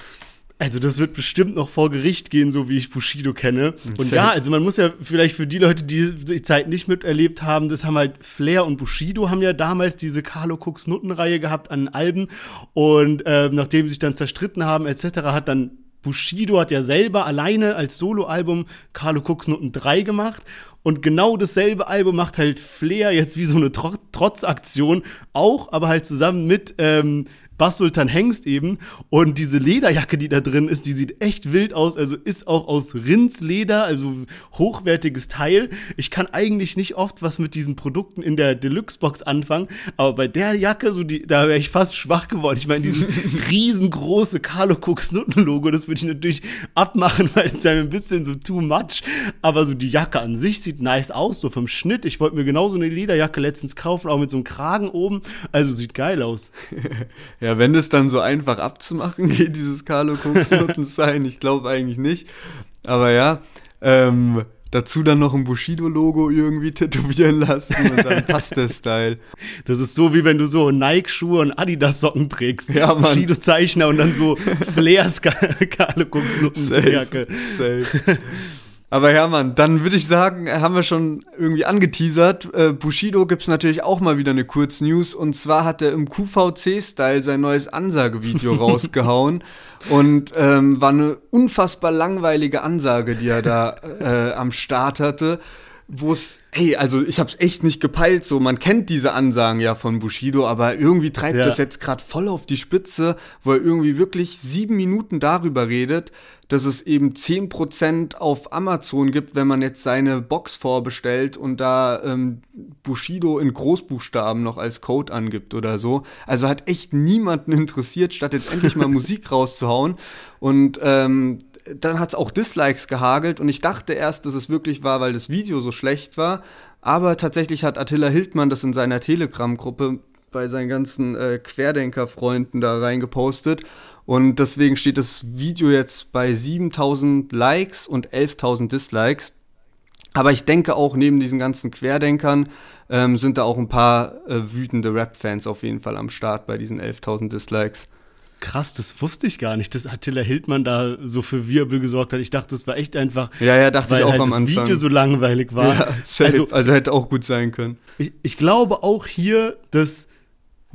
S2: Also das wird bestimmt noch vor Gericht gehen, so wie ich Bushido kenne. Und ja, also man muss ja vielleicht für die Leute, die die Zeit nicht miterlebt haben, das haben halt Flair und Bushido haben ja damals diese Carlo Cooks Nuttenreihe gehabt an Alben. Und äh, nachdem sie sich dann zerstritten haben etc., hat dann Bushido hat ja selber alleine als Soloalbum Carlo Cooks Noten 3 gemacht. Und genau dasselbe Album macht halt Flair jetzt wie so eine Trotzaktion auch, aber halt zusammen mit ähm, Bass Sultan Hengst eben. Und diese Lederjacke, die da drin ist, die sieht echt wild aus. Also ist auch aus Rindsleder, also hochwertiges Teil. Ich kann eigentlich nicht oft was mit diesen Produkten in der Deluxe-Box anfangen. Aber bei der Jacke, so die, da wäre ich fast schwach geworden. Ich meine, dieses riesengroße Carlo Cooks Nutten-Logo, das würde ich natürlich abmachen, weil es ja ein bisschen so too much. Aber so die Jacke an sich sieht nice aus, so vom Schnitt. Ich wollte mir genauso eine Lederjacke letztens kaufen, auch mit so einem Kragen oben. Also sieht geil aus.
S1: Ja, wenn das dann so einfach abzumachen geht, dieses Carlo Cooks sein, ich glaube eigentlich nicht. Aber ja, ähm, dazu dann noch ein Bushido-Logo irgendwie tätowieren lassen und dann passt der Style.
S2: Das ist so, wie wenn du so Nike-Schuhe und Adidas-Socken trägst. Ja, Mann. Bushido-Zeichner und dann so Flairs Carlo Cooks Jacke. Safe.
S1: Aber ja, Mann, dann würde ich sagen, haben wir schon irgendwie angeteasert. Äh, Bushido gibt es natürlich auch mal wieder eine Kurznews. Und zwar hat er im QVC-Style sein neues Ansagevideo rausgehauen. Und ähm, war eine unfassbar langweilige Ansage, die er da äh, am Start hatte wo es, hey, also ich hab's echt nicht gepeilt, so man kennt diese Ansagen ja von Bushido, aber irgendwie treibt ja. das jetzt gerade voll auf die Spitze, wo er irgendwie wirklich sieben Minuten darüber redet, dass es eben 10% auf Amazon gibt, wenn man jetzt seine Box vorbestellt und da ähm, Bushido in Großbuchstaben noch als Code angibt oder so. Also hat echt niemanden interessiert, statt jetzt endlich mal Musik rauszuhauen. Und ähm, dann hat es auch Dislikes gehagelt und ich dachte erst, dass es wirklich war, weil das Video so schlecht war. Aber tatsächlich hat Attila Hildmann das in seiner Telegram-Gruppe bei seinen ganzen äh, Querdenker-Freunden da reingepostet. Und deswegen steht das Video jetzt bei 7000 Likes und 11.000 Dislikes. Aber ich denke auch, neben diesen ganzen Querdenkern ähm, sind da auch ein paar äh, wütende Rap-Fans auf jeden Fall am Start bei diesen 11.000 Dislikes.
S2: Krass, das wusste ich gar nicht, dass Attila Hildmann da so für Wirbel gesorgt hat. Ich dachte, das war echt einfach.
S1: Ja, ja, dachte ich auch halt am das Anfang.
S2: das Video so langweilig war. Ja,
S1: also, also hätte auch gut sein können.
S2: Ich, ich glaube auch hier, dass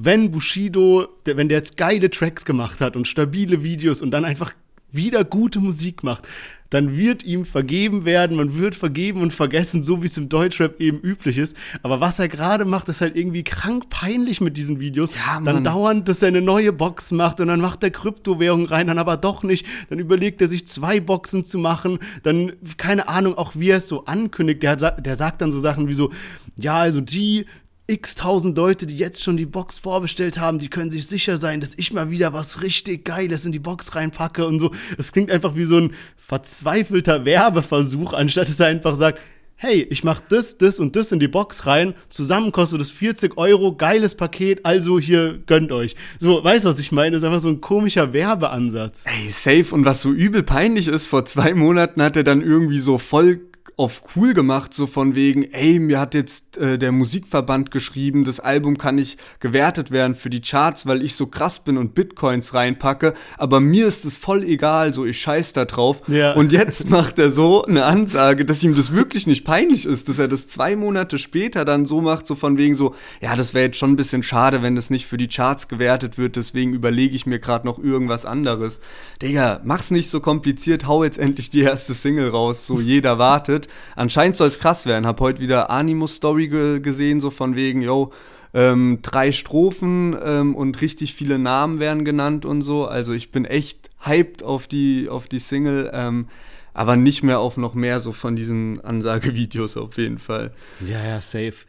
S2: wenn Bushido, der, wenn der jetzt geile Tracks gemacht hat und stabile Videos und dann einfach wieder gute Musik macht, dann wird ihm vergeben werden, man wird vergeben und vergessen, so wie es im Deutschrap eben üblich ist. Aber was er gerade macht, ist halt irgendwie krank peinlich mit diesen Videos. Ja, dann dauernd, dass er eine neue Box macht und dann macht er Kryptowährung rein, dann aber doch nicht. Dann überlegt er sich zwei Boxen zu machen. Dann, keine Ahnung, auch wie er es so ankündigt. Der, der sagt dann so Sachen wie so, ja, also die, x tausend Leute, die jetzt schon die Box vorbestellt haben, die können sich sicher sein, dass ich mal wieder was richtig Geiles in die Box reinpacke und so. Es klingt einfach wie so ein verzweifelter Werbeversuch, anstatt dass er einfach sagt, hey, ich mach das, das und das in die Box rein, zusammen kostet es 40 Euro, geiles Paket, also hier gönnt euch. So, weißt du, was ich meine? Das ist einfach so ein komischer Werbeansatz.
S1: Ey, safe. Und was so übel peinlich ist, vor zwei Monaten hat er dann irgendwie so voll auf cool gemacht, so von wegen, ey, mir hat jetzt äh, der Musikverband geschrieben, das Album kann nicht gewertet werden für die Charts, weil ich so krass bin und Bitcoins reinpacke, aber mir ist es voll egal, so ich scheiß da drauf. Ja. Und jetzt macht er so eine Ansage, dass ihm das wirklich nicht peinlich ist, dass er das zwei Monate später dann so macht, so von wegen so, ja, das wäre jetzt schon ein bisschen schade, wenn das nicht für die Charts gewertet wird, deswegen überlege ich mir gerade noch irgendwas anderes. Digga, mach's nicht so kompliziert, hau jetzt endlich die erste Single raus, so jeder wartet. Anscheinend soll es krass werden. Hab heute wieder Animus-Story ge gesehen, so von wegen, yo, ähm, drei Strophen ähm, und richtig viele Namen werden genannt und so. Also ich bin echt hyped auf die, auf die Single. Ähm, aber nicht mehr auf noch mehr so von diesen Ansagevideos auf jeden Fall.
S2: Ja, ja, safe.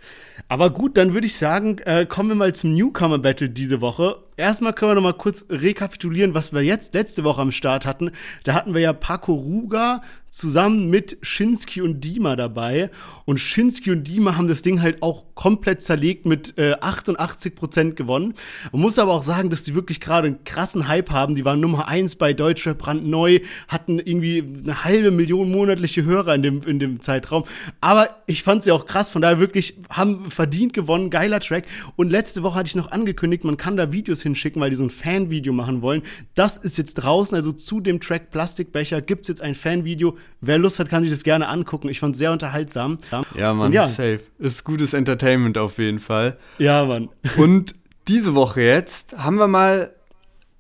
S2: Aber gut, dann würde ich sagen, äh, kommen wir mal zum Newcomer Battle diese Woche erstmal können wir noch mal kurz rekapitulieren, was wir jetzt letzte Woche am Start hatten. Da hatten wir ja Paco Ruga zusammen mit Shinski und Dima dabei. Und Shinski und Dima haben das Ding halt auch komplett zerlegt mit äh, 88 Prozent gewonnen. Man muss aber auch sagen, dass die wirklich gerade einen krassen Hype haben. Die waren Nummer eins bei Deutschrap brandneu, hatten irgendwie eine halbe Million monatliche Hörer in dem, in dem Zeitraum. Aber ich fand sie auch krass, von daher wirklich haben verdient gewonnen, geiler Track. Und letzte Woche hatte ich noch angekündigt, man kann da Videos hin hinschicken, weil die so ein Fanvideo machen wollen. Das ist jetzt draußen, also zu dem Track Plastikbecher gibt es jetzt ein Fanvideo. Wer Lust hat, kann sich das gerne angucken. Ich fand es sehr unterhaltsam.
S1: Ja, Mann, ja. safe. Ist gutes Entertainment auf jeden Fall.
S2: Ja, Mann.
S1: Und diese Woche jetzt haben wir mal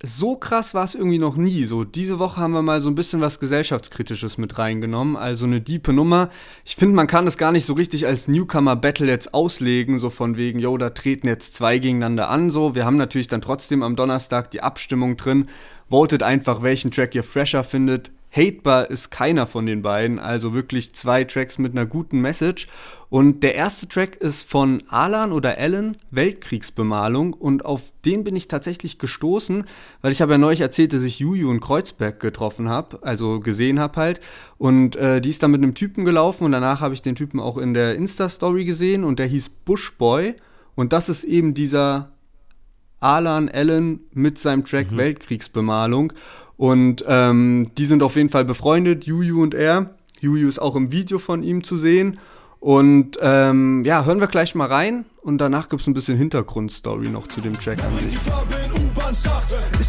S1: so krass war es irgendwie noch nie. So, diese Woche haben wir mal so ein bisschen was Gesellschaftskritisches mit reingenommen. Also eine diepe Nummer. Ich finde, man kann das gar nicht so richtig als Newcomer-Battle jetzt auslegen, so von wegen, yo, da treten jetzt zwei gegeneinander an. So, wir haben natürlich dann trotzdem am Donnerstag die Abstimmung drin. Votet einfach, welchen Track ihr fresher findet. Hatebar ist keiner von den beiden, also wirklich zwei Tracks mit einer guten Message. Und der erste Track ist von Alan oder Alan, Weltkriegsbemalung. Und auf den bin ich tatsächlich gestoßen, weil ich habe ja neulich erzählt, dass ich Juju in Kreuzberg getroffen habe, also gesehen habe halt. Und äh, die ist dann mit einem Typen gelaufen und danach habe ich den Typen auch in der Insta-Story gesehen und der hieß Bushboy. Und das ist eben dieser Alan Allen mit seinem Track mhm. Weltkriegsbemalung. Und ähm, die sind auf jeden Fall befreundet, Juju und er. Juju ist auch im Video von ihm zu sehen. Und ähm, ja, hören wir gleich mal rein und danach gibt es ein bisschen Hintergrundstory noch zu dem Track an sich.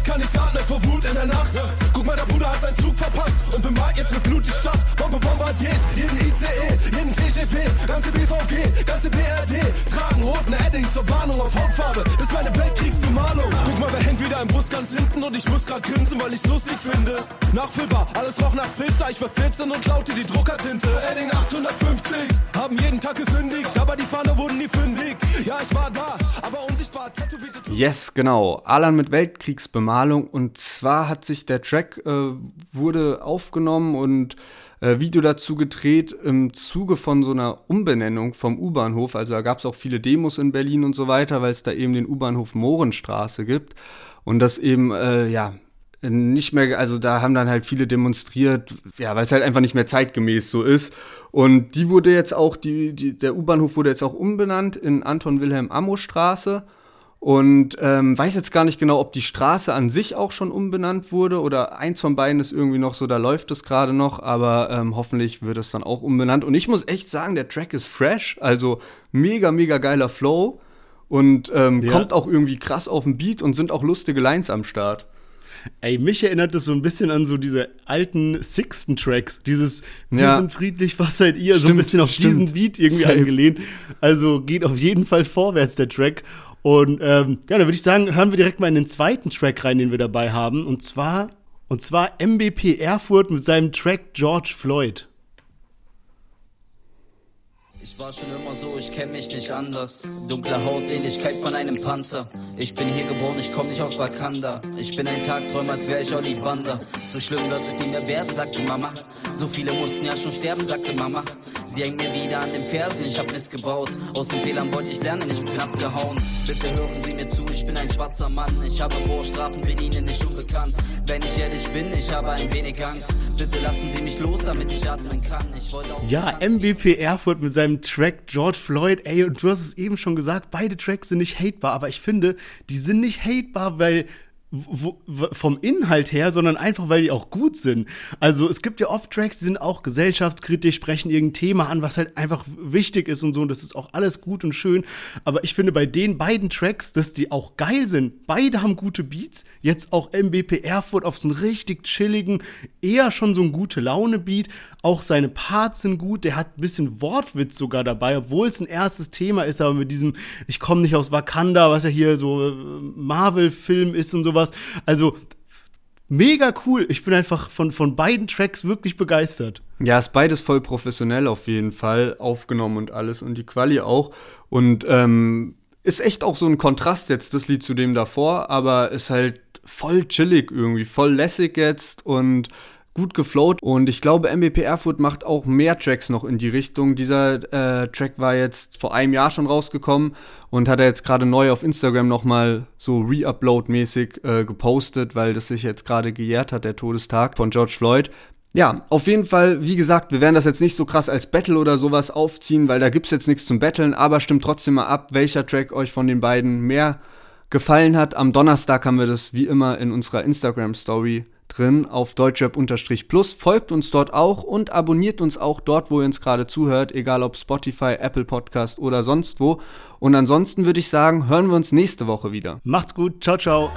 S1: Ich kann nicht atmen vor Wut in der Nacht. Guck mal, der Bruder hat seinen Zug verpasst und bemalt jetzt mit Blut die Stadt. Bombe Bombardiers, jeden ICE, jeden TGP, ganze BVG, ganze BRD. Tragen roten Edding zur Warnung auf Hautfarbe. Ist meine Weltkriegsbemalung. Guck mal, wer hängt wieder im Bus ganz hinten und ich muss grad grinsen, weil ich's lustig finde. Nachfüllbar, alles roch nach Filzer. Ich war 14 und klaute die Druckertinte. Edding 850, haben jeden Tag gesündigt, aber die Fahne wurden nie fündig. Ja, ich war da, aber unsichtbar tätowiert. Yes, genau. Alan mit Weltkriegsbemalung. Und zwar hat sich der Track äh, wurde aufgenommen und äh, Video dazu gedreht im Zuge von so einer Umbenennung vom U-Bahnhof. Also da gab es auch viele Demos in Berlin und so weiter, weil es da eben den U-Bahnhof Mohrenstraße gibt. Und das eben, äh, ja, nicht mehr, also da haben dann halt viele demonstriert, ja, weil es halt einfach nicht mehr zeitgemäß so ist. Und die wurde jetzt auch, die, die der U-Bahnhof wurde jetzt auch umbenannt in Anton Wilhelm Ammo Straße. Und ähm, weiß jetzt gar nicht genau, ob die Straße an sich auch schon umbenannt wurde oder eins von beiden ist irgendwie noch so, da läuft es gerade noch, aber ähm, hoffentlich wird es dann auch umbenannt. Und ich muss echt sagen, der Track ist fresh, also mega, mega geiler Flow und ähm, ja. kommt auch irgendwie krass auf den Beat und sind auch lustige Lines am Start.
S2: Ey, mich erinnert das so ein bisschen an so diese alten Sixten-Tracks. Dieses Wir ja. sind friedlich, was seid ihr? Stimmt, so ein bisschen auf stimmt. diesen Beat irgendwie Safe. angelehnt. Also geht auf jeden Fall vorwärts der Track. Und ähm, ja, dann würde ich sagen, hören wir direkt mal in den zweiten Track rein, den wir dabei haben. Und zwar, und zwar MBP Erfurt mit seinem Track George Floyd.
S4: Ich war schon immer so, ich kenn mich nicht anders. Dunkle Haut, Ähnlichkeit von einem Panzer. Ich bin hier geboren, ich komm nicht aus Wakanda. Ich bin ein Tagträumer, als wär ich Ollivander. So schlimm wird es nie mehr werden, sagte Mama. So viele mussten ja schon sterben, sagte Mama. Sie hängt mir wieder an den Fersen, ich hab Mist gebaut. Aus den Fehlern wollte ich lernen, ich bin abgehauen. Bitte hören Sie mir zu, ich bin ein schwarzer Mann. Ich habe Vorstrafen, bin Ihnen nicht unbekannt. Wenn ich ehrlich bin, ich habe ein wenig Angst. Bitte lassen Sie mich los, damit ich atmen kann. Ich wollte auch
S2: Ja, MVP Erfurt mit seinem Track George Floyd. Ey, und du hast es eben schon gesagt, beide Tracks sind nicht hatebar, aber ich finde, die sind nicht hatebar, weil vom Inhalt her, sondern einfach, weil die auch gut sind. Also es gibt ja oft Tracks, die sind auch gesellschaftskritisch, sprechen irgendein Thema an, was halt einfach wichtig ist und so. Und das ist auch alles gut und schön. Aber ich finde bei den beiden Tracks, dass die auch geil sind. Beide haben gute Beats. Jetzt auch MBP Erfurt auf so einen richtig chilligen, eher schon so ein gute Laune-Beat. Auch seine Parts sind gut. Der hat ein bisschen Wortwitz sogar dabei, obwohl es ein erstes Thema ist, aber mit diesem, ich komme nicht aus Wakanda, was ja hier so äh, Marvel-Film ist und sowas sowas. Also mega cool. Ich bin einfach von, von beiden Tracks wirklich begeistert.
S1: Ja, ist beides voll professionell auf jeden Fall aufgenommen und alles und die Quali auch. Und ähm, ist echt auch so ein Kontrast jetzt, das Lied zu dem davor, aber ist halt voll chillig irgendwie, voll lässig jetzt und gut geflowt und ich glaube, MBP Erfurt macht auch mehr Tracks noch in die Richtung. Dieser äh, Track war jetzt vor einem Jahr schon rausgekommen und hat er jetzt gerade neu auf Instagram nochmal so Re-Upload-mäßig äh, gepostet, weil das sich jetzt gerade gejährt hat, der Todestag von George Floyd. Ja, auf jeden Fall, wie gesagt, wir werden das jetzt nicht so krass als Battle oder sowas aufziehen, weil da gibt's jetzt nichts zum Battlen, aber stimmt trotzdem mal ab, welcher Track euch von den beiden mehr gefallen hat. Am Donnerstag haben wir das wie immer in unserer Instagram-Story drin auf deutschrap-plus. Folgt uns dort auch und abonniert uns auch dort, wo ihr uns gerade zuhört, egal ob Spotify, Apple Podcast oder sonst wo. Und ansonsten würde ich sagen, hören wir uns nächste Woche wieder.
S2: Macht's gut. Ciao, ciao.